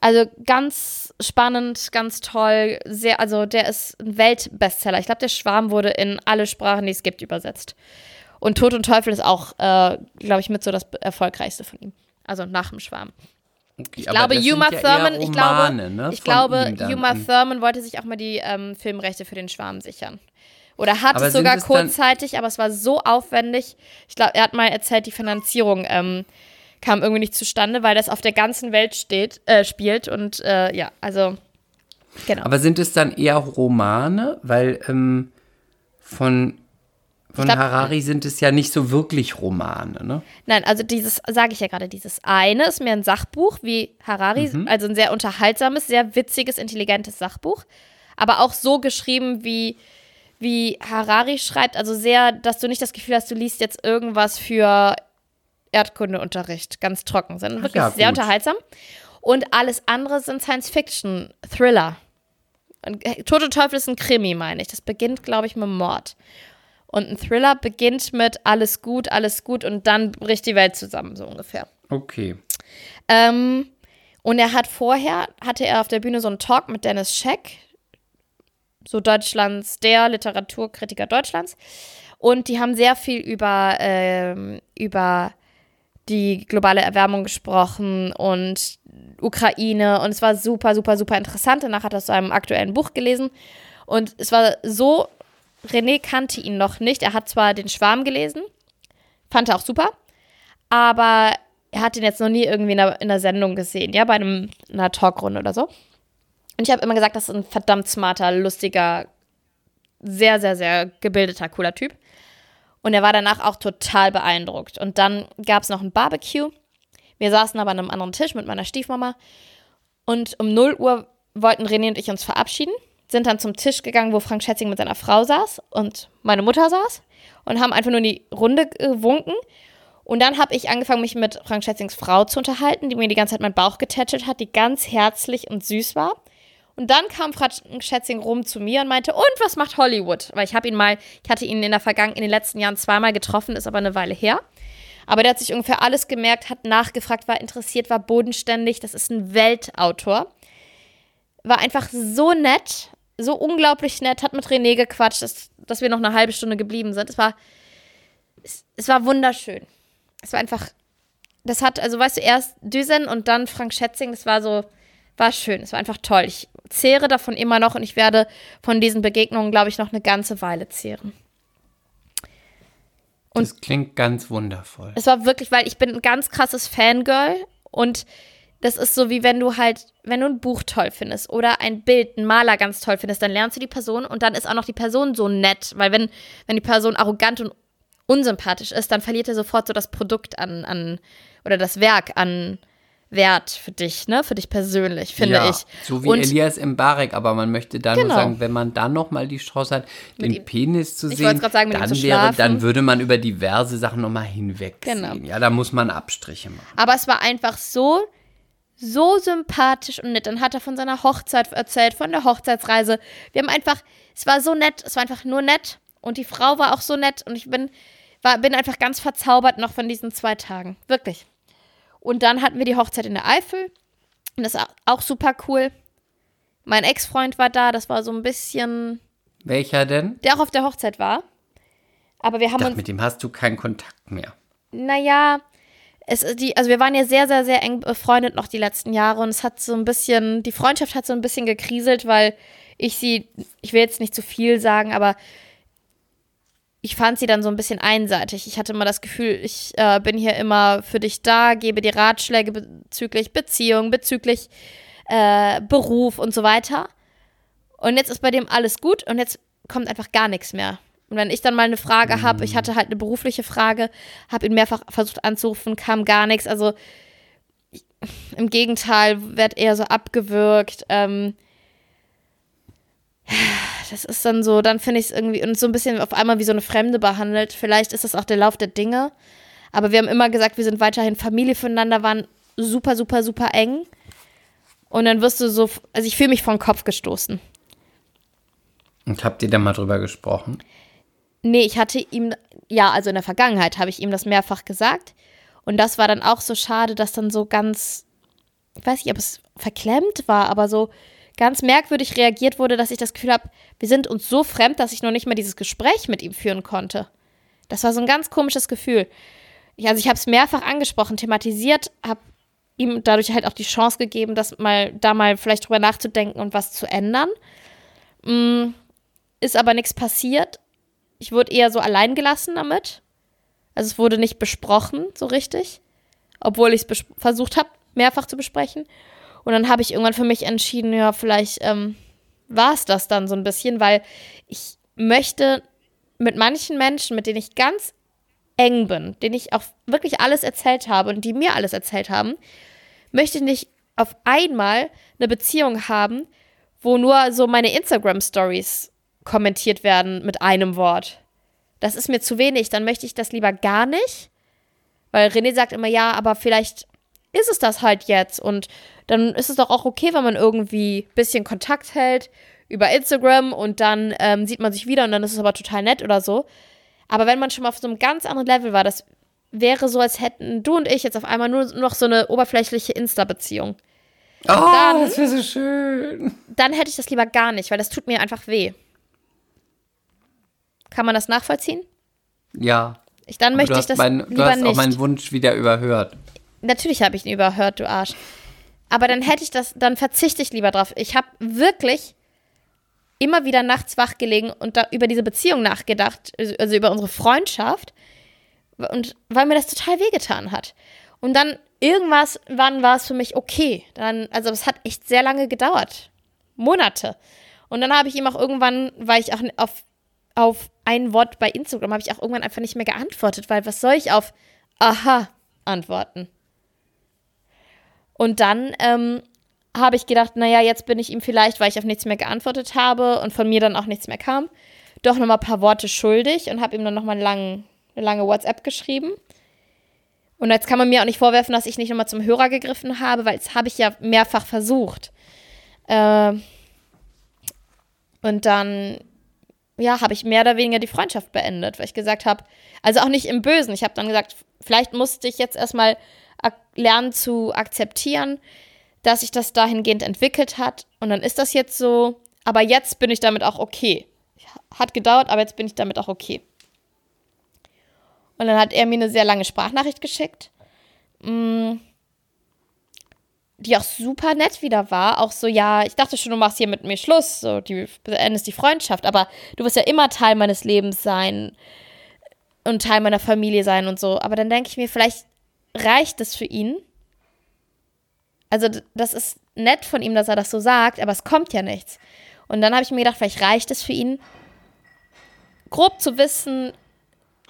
also ganz spannend, ganz toll, sehr, also der ist ein Weltbestseller. Ich glaube, der Schwarm wurde in alle Sprachen, die es gibt, übersetzt. Und Tod und Teufel ist auch, äh, glaube ich, mit so das erfolgreichste von ihm. Also nach dem Schwarm. okay. Ich glaube, Uma Thurman, ich glaube, ne, ich glaube, Uma Uma Thurman wollte sich auch mal die ähm, Filmrechte für den Schwarm sichern. Oder hat Aber es sogar kurzzeitig, aber es war so aufwendig. Ich glaube, er hat mal erzählt, die Finanzierung ähm, kam irgendwie nicht zustande, weil das auf der ganzen Welt steht, äh, spielt. Und äh, ja, also genau. Aber sind es dann eher Romane? Weil ähm, von, von glaub- Harari sind es ja nicht so wirklich Romane, ne? Nein, also dieses, sage ich ja gerade, dieses eine ist mehr ein Sachbuch wie Harari, Mhm. also ein sehr unterhaltsames, sehr witziges, intelligentes Sachbuch. Aber auch so geschrieben, wie, wie Harari schreibt, also sehr, dass du nicht das Gefühl hast, du liest jetzt irgendwas für Erdkundeunterricht, ganz trocken, sind wirklich ja, sehr unterhaltsam. Und alles andere sind Science-Fiction-Thriller. Und äh, Tote Teufel ist ein Krimi, meine ich. Das beginnt, glaube ich, mit Mord. Und ein Thriller beginnt mit alles gut, alles gut und dann bricht die Welt zusammen, so ungefähr. Okay. Ähm, und er hat vorher, hatte er auf der Bühne so einen Talk mit Dennis Scheck, so Deutschlands, der Literaturkritiker Deutschlands. Und die haben sehr viel über, ähm, über die globale Erwärmung gesprochen und Ukraine. Und es war super, super, super interessant. Danach hat er zu einem aktuellen Buch gelesen. Und es war so, René kannte ihn noch nicht. Er hat zwar den Schwarm gelesen, fand er auch super, aber er hat ihn jetzt noch nie irgendwie in einer, in einer Sendung gesehen, ja, bei einem, einer Talkrunde oder so. Und ich habe immer gesagt, das ist ein verdammt smarter, lustiger, sehr, sehr, sehr gebildeter, cooler Typ. Und er war danach auch total beeindruckt. Und dann gab es noch ein Barbecue. Wir saßen aber an einem anderen Tisch mit meiner Stiefmama. Und um 0 Uhr wollten René und ich uns verabschieden. Sind dann zum Tisch gegangen, wo Frank Schätzing mit seiner Frau saß und meine Mutter saß. Und haben einfach nur in die Runde gewunken. Und dann habe ich angefangen, mich mit Frank Schätzings Frau zu unterhalten, die mir die ganze Zeit meinen Bauch getätschelt hat, die ganz herzlich und süß war. Und dann kam Frank Schätzing rum zu mir und meinte, und was macht Hollywood? Weil ich habe ihn mal, ich hatte ihn in der Vergangen, in den letzten Jahren zweimal getroffen, ist aber eine Weile her. Aber der hat sich ungefähr alles gemerkt, hat nachgefragt, war interessiert, war bodenständig. Das ist ein Weltautor. War einfach so nett, so unglaublich nett, hat mit René gequatscht, dass, dass wir noch eine halbe Stunde geblieben sind. Es war, es, es war wunderschön. Es war einfach, das hat, also weißt du, erst Düsen und dann Frank Schätzing, das war so, war schön. Es war einfach toll. Ich zehre davon immer noch und ich werde von diesen Begegnungen, glaube ich, noch eine ganze Weile zehren. Und- das klingt ganz wundervoll. Es war wirklich, weil ich bin ein ganz krasses Fangirl und das ist so wie wenn du halt, wenn du ein Buch toll findest oder ein Bild, einen Maler ganz toll findest, dann lernst du die Person und dann ist auch noch die Person so nett, weil wenn, wenn die Person arrogant und unsympathisch ist, dann verliert er sofort so das Produkt an, an oder das Werk an Wert für dich, ne, für dich persönlich, finde ja, ich. So wie und Elias Mbarek, aber man möchte da nur Genau. sagen, wenn man dann noch mal die Chance hat, den ihm- Penis zu sehen, sagen, dann, zu wäre, dann würde man über diverse Sachen noch mal hinwegsehen. Genau. Ja, da muss man Abstriche machen. Aber es war einfach so, so sympathisch und nett. Dann hat er von seiner Hochzeit erzählt, von der Hochzeitsreise. Wir haben einfach, es war so nett, es war einfach nur nett. Und die Frau war auch so nett und ich bin, war, bin einfach ganz verzaubert noch von diesen zwei Tagen. Wirklich. Und dann hatten wir die Hochzeit in der Eifel. Und das war auch super cool. Mein Ex-Freund war da, das war so ein bisschen, Welcher denn? der auch auf der Hochzeit war. Aber wir haben Ach, uns mit dem hast du keinen Kontakt mehr. naja, es, die, also wir waren ja sehr, sehr, sehr eng befreundet noch die letzten Jahre und es hat so ein bisschen, die Freundschaft hat so ein bisschen gekriselt, weil ich sie, ich will jetzt nicht zu viel sagen, aber ich fand sie dann so ein bisschen einseitig. Ich hatte immer das Gefühl, ich äh, bin hier immer für dich da, gebe dir Ratschläge bezüglich Beziehung, bezüglich äh, Beruf und so weiter. Und jetzt ist bei dem alles gut und jetzt kommt einfach gar nichts mehr. Und wenn ich dann mal eine Frage habe, ich hatte halt eine berufliche Frage, habe ihn mehrfach versucht anzurufen, kam gar nichts. Also ich, im Gegenteil, wird eher so abgewürgt. Ähm, das ist dann so, dann finde ich es irgendwie und so ein bisschen auf einmal wie so eine Fremde behandelt. Vielleicht ist das auch der Lauf der Dinge. Aber wir haben immer gesagt, wir sind weiterhin Familie füreinander, waren super, super, super eng. Und dann wirst du so, also ich fühle mich vom Kopf gestoßen. Und habt ihr da mal drüber gesprochen? Nee, ich hatte ihm, ja, also in der Vergangenheit habe ich ihm das mehrfach gesagt. Und das war dann auch so schade, dass dann so ganz, ich weiß nicht, ob es verklemmt war, aber so ganz merkwürdig reagiert wurde, dass ich das Gefühl habe, wir sind uns so fremd, dass ich noch nicht mal dieses Gespräch mit ihm führen konnte. Das war so ein ganz komisches Gefühl. Ich, also ich habe es mehrfach angesprochen, thematisiert, habe ihm dadurch halt auch die Chance gegeben, das mal, da mal vielleicht drüber nachzudenken und was zu ändern. Mm, ist aber nichts passiert. Ich wurde eher so allein gelassen damit. Also es wurde nicht besprochen, so richtig. Obwohl ich es versucht habe, mehrfach zu besprechen. Und dann habe ich irgendwann für mich entschieden, ja, vielleicht ähm, war es das dann so ein bisschen, weil ich möchte mit manchen Menschen, mit denen ich ganz eng bin, denen ich auch wirklich alles erzählt habe und die mir alles erzählt haben, möchte ich nicht auf einmal eine Beziehung haben, wo nur so meine Instagram-Stories kommentiert werden mit einem Wort. Das ist mir zu wenig. Dann möchte ich das lieber gar nicht, Weil René sagt immer, ja, aber vielleicht ist es das halt jetzt. Und dann ist es doch auch okay, wenn man irgendwie ein bisschen Kontakt hält über Instagram und dann ähm, sieht man sich wieder und dann ist es aber total nett oder so. Aber wenn man schon mal auf so einem ganz anderen Level war, das wäre so, als hätten du und ich jetzt auf einmal nur noch so eine oberflächliche Insta-Beziehung. Oh, Dann- das wäre so schön. Dann hätte ich das lieber gar nicht, weil das tut mir einfach weh. Kann man das nachvollziehen? Ja. Ich, dann Aber möchte du ich das mein, du lieber hast auch nicht. meinen Wunsch wieder überhört. Natürlich habe ich ihn überhört, du Arsch. Aber dann hätte ich das, dann verzichte ich lieber drauf. Ich habe wirklich immer wieder nachts wach gelegen und über diese Beziehung nachgedacht, also über unsere Freundschaft. Und weil mir das total wehgetan hat. Und dann irgendwas, wann war es für mich okay. Dann, also es hat echt sehr lange gedauert. Monate. Und dann habe ich ihm auch irgendwann, weil ich auch auf, auf ein Wort bei Instagram habe ich auch irgendwann einfach nicht mehr geantwortet, weil was soll ich auf Aha antworten? Und dann ähm, habe ich gedacht, naja, jetzt bin ich ihm vielleicht, weil ich auf nichts mehr geantwortet habe und von mir dann auch nichts mehr kam, doch nochmal ein paar Worte schuldig und habe ihm dann nochmal lang, eine lange WhatsApp geschrieben. Und jetzt kann man mir auch nicht vorwerfen, dass ich nicht nochmal zum Hörer gegriffen habe, weil das habe ich ja mehrfach versucht. Äh, und dann, ja, habe ich mehr oder weniger die Freundschaft beendet, weil ich gesagt habe, also auch nicht im Bösen. Ich habe dann gesagt, vielleicht musste ich jetzt erstmal lernen zu akzeptieren, dass sich das dahingehend entwickelt hat. Und dann ist das jetzt so. Aber jetzt bin ich damit auch okay. Hat gedauert, aber jetzt bin ich damit auch okay. Und dann hat er mir eine sehr lange Sprachnachricht geschickt, mm, die auch super nett wieder war. Auch so, ja, ich dachte schon, du machst hier mit mir Schluss, so, du beendest die Freundschaft, aber du wirst ja immer Teil meines Lebens sein und Teil meiner Familie sein und so. Aber dann denke ich mir, vielleicht reicht es für ihn. Also, das ist nett von ihm, dass er das so sagt, aber es kommt ja nichts. Und dann habe ich mir gedacht, vielleicht reicht es für ihn, grob zu wissen,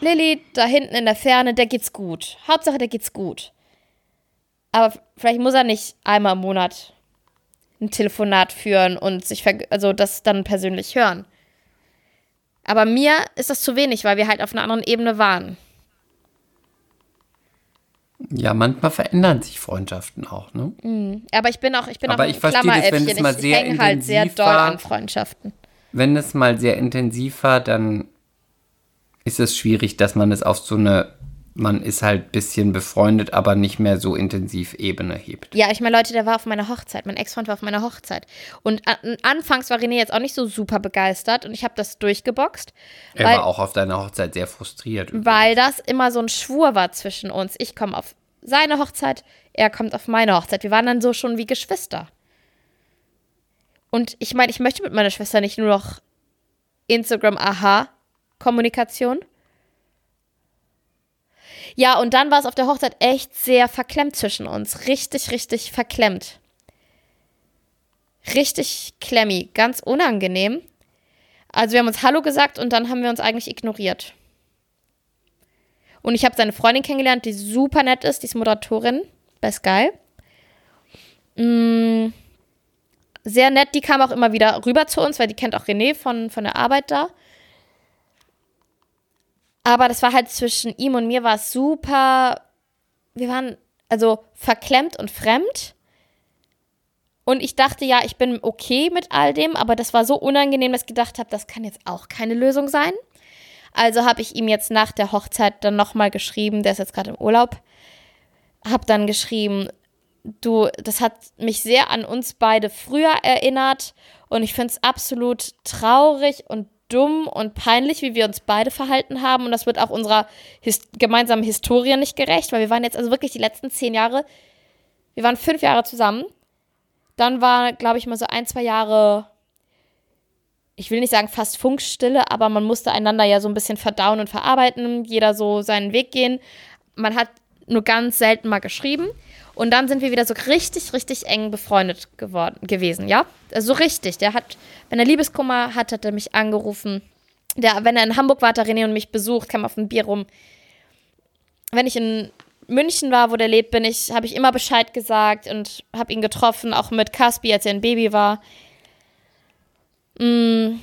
Lilly, da hinten in der Ferne, der geht's gut. Hauptsache, der geht's gut. Aber vielleicht muss er nicht einmal im Monat ein Telefonat führen und sich, also das dann persönlich hören. Aber mir ist das zu wenig, weil wir halt auf einer anderen Ebene waren. Ja, manchmal verändern sich Freundschaften auch, ne? Aber ich bin auch, ich bin Aber auch ein ich verstehe das, mal ich sehr hänge halt sehr doll war. an Freundschaften. Wenn es mal sehr intensiv war, dann ist es schwierig, dass man es auf so eine, man ist halt ein bisschen befreundet, aber nicht mehr so intensiv Ebene hebt. Ja, ich meine, Leute, der war auf meiner Hochzeit. Mein Ex-Freund war auf meiner Hochzeit. Und an, anfangs war René jetzt auch nicht so super begeistert und ich habe das durchgeboxt, Er weil, war auch auf deiner Hochzeit sehr frustriert. weil das immer so ein Schwur war zwischen uns. Ich komme auf seine Hochzeit, er kommt auf meine Hochzeit. Wir waren dann so schon wie Geschwister. Und ich meine, ich möchte mit meiner Schwester nicht nur noch Instagram-Aha-Kommunikation. Ja, und dann war es auf der Hochzeit echt sehr verklemmt zwischen uns. Richtig, richtig verklemmt. Richtig klemmi, ganz unangenehm. Also wir haben uns Hallo gesagt und dann haben wir uns eigentlich ignoriert. Und ich habe seine Freundin kennengelernt, die super nett ist, die ist Moderatorin bei Sky. Mm, sehr nett, die kam auch immer wieder rüber zu uns, weil die kennt auch René von, von der Arbeit da. Aber das war halt zwischen ihm und mir war es super. Wir waren also verklemmt und fremd. Und ich dachte ja, ich bin okay mit all dem, aber das war so unangenehm, dass ich gedacht habe, das kann jetzt auch keine Lösung sein. Also habe ich ihm jetzt nach der Hochzeit dann nochmal geschrieben, der ist jetzt gerade im Urlaub, habe dann geschrieben, du, das hat mich sehr an uns beide früher erinnert und ich finde es absolut traurig und dumm und peinlich, wie wir uns beide verhalten haben und das wird auch unserer his gemeinsamen Historie nicht gerecht, weil wir waren jetzt also wirklich die letzten zehn Jahre, wir waren fünf Jahre zusammen, dann war, glaube ich, mal so ein, zwei Jahre ich will nicht sagen fast Funkstille, aber man musste einander ja so ein bisschen verdauen und verarbeiten, jeder so seinen Weg gehen. Man hat nur ganz selten mal geschrieben. Und dann sind wir wieder so richtig, richtig eng befreundet geworden, gewesen, ja? Also so richtig. Der hat, wenn er Liebeskummer hat, hat er mich angerufen. Der, wenn er in Hamburg war, hat er René und mich besucht, kam auf ein Bier rum. Wenn ich in München war, wo der lebt, bin ich, habe ich immer Bescheid gesagt und habe ihn getroffen, auch mit Caspi, als er ein Baby war. Mm.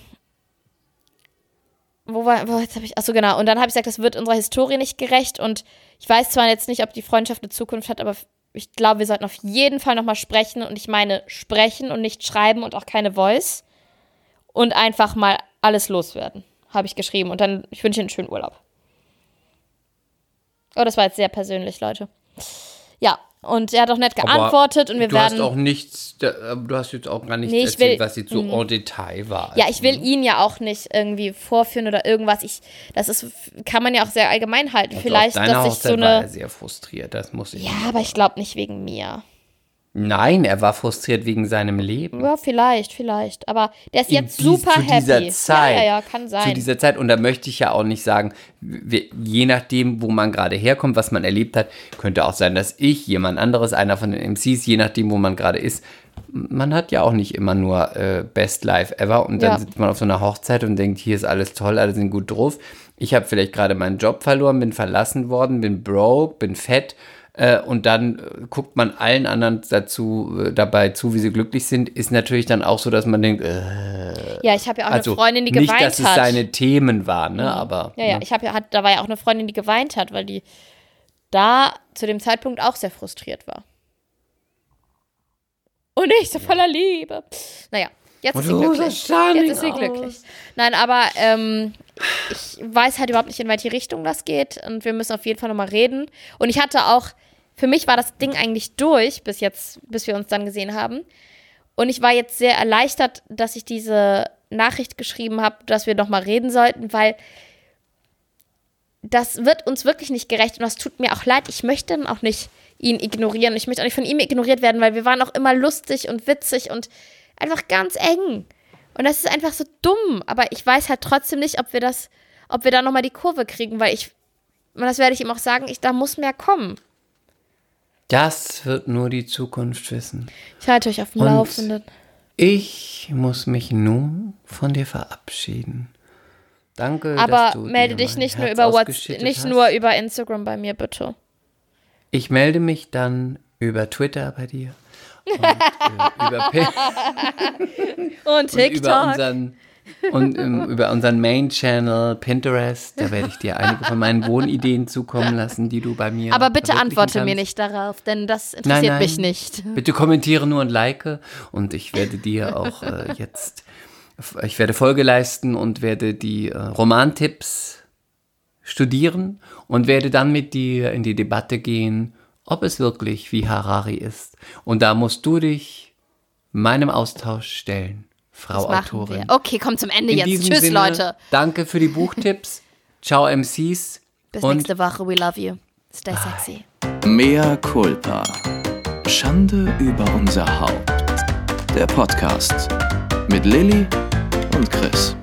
wo war, wo, jetzt habe ich, achso genau, und dann habe ich gesagt, das wird unserer Historie nicht gerecht und ich weiß zwar jetzt nicht, ob die Freundschaft eine Zukunft hat, aber ich glaube, wir sollten auf jeden Fall nochmal sprechen und ich meine sprechen und nicht schreiben und auch keine Voice und einfach mal alles loswerden, habe ich geschrieben und dann, ich wünsche Ihnen einen schönen Urlaub. Oh, das war jetzt sehr persönlich, Leute. Ja, und er hat auch nett geantwortet Aber und wir du werden. hast auch nichts, da- du hast jetzt auch gar nichts Nee, erzählt, will- was jetzt so en Detail war. Ja, ich will ihn ja auch nicht irgendwie vorführen oder irgendwas. Ich, das ist, kann man ja auch sehr allgemein halten. Also Vielleicht, dass ich so war er eine. sehr frustriert, das muss ich. Ja, aber ich glaube nicht wegen mir. Nein, er war frustriert wegen seinem Leben. Ja, vielleicht, vielleicht. Aber der ist In jetzt dies- super zu happy. dieser Zeit. Ja, ja, ja, kann sein. Zu dieser Zeit, und da möchte ich ja auch nicht sagen, je nachdem, wo man gerade herkommt, was man erlebt hat, könnte auch sein, dass ich, jemand anderes, einer von den MCs, je nachdem, wo man gerade ist, man hat ja auch nicht immer nur äh, Best Life ever und dann Ja. sitzt man auf so einer Hochzeit und denkt, hier ist alles toll, alle sind gut drauf. Ich habe vielleicht gerade meinen Job verloren, bin verlassen worden, bin broke, bin fett äh, und dann äh, guckt man allen anderen dazu äh, dabei zu, wie sie glücklich sind, ist natürlich dann auch so, dass man denkt, äh, ja, ich habe ja auch also eine Freundin, die nicht, geweint dass es hat. seine Themen waren, ne, aber ja, ja, ich habe ja, hat, da war ja auch eine Freundin, die geweint hat, weil die da zu dem Zeitpunkt auch sehr frustriert war. Und ich so voller Liebe. Naja, jetzt ist sie glücklich. Jetzt ist sie glücklich. Nein, aber ähm, ich weiß halt überhaupt nicht, in welche Richtung das geht. Und wir müssen auf jeden Fall nochmal reden. Und ich hatte auch, für mich war das Ding eigentlich durch, bis jetzt, bis wir uns dann gesehen haben. Und ich war jetzt sehr erleichtert, dass ich diese Nachricht geschrieben habe, dass wir nochmal reden sollten, weil das wird uns wirklich nicht gerecht und das tut mir auch leid. Ich möchte dann auch nicht ihn ignorieren. Ich möchte auch nicht von ihm ignoriert werden, weil wir waren auch immer lustig und witzig und einfach ganz eng. Und das ist einfach so dumm. Aber ich weiß halt trotzdem nicht, ob wir das, ob wir da nochmal die Kurve kriegen, weil ich, und das werde ich ihm auch sagen, ich, da muss mehr kommen. Das wird nur die Zukunft wissen. Ich halte euch auf dem Und- Laufenden. Ich muss mich nun von dir verabschieden. Danke, dass Aber du melde dich nicht nur Herz über WhatsApp, nicht hast. nur über Instagram bei mir, bitte. Ich melde mich dann über Twitter bei dir. Und, äh, über, [laughs] Und [laughs] und über TikTok. unseren und ähm, über unseren Main-Channel Pinterest, da werde ich dir einige von meinen Wohnideen zukommen lassen, die du bei mir Aber bitte antworte mir kannst. nicht darauf, denn das interessiert Nein, nein. mich nicht. Bitte kommentiere nur und like und ich werde dir auch äh, jetzt, ich werde Folge leisten und werde die äh, Romantipps studieren und werde dann mit dir in die Debatte gehen, ob es wirklich wie Harari ist. Und da musst du dich meinem Austausch stellen, Frau Das Autorin. wir. Okay, komm zum Ende In jetzt. Tschüss, Sinne, Leute. Danke für die Buchtipps. [laughs] Ciao MCs. Bis und nächste Woche. We love you. Stay sexy. Mea culpa. Schande über unser Haupt. Der Podcast mit Lilly und Chris.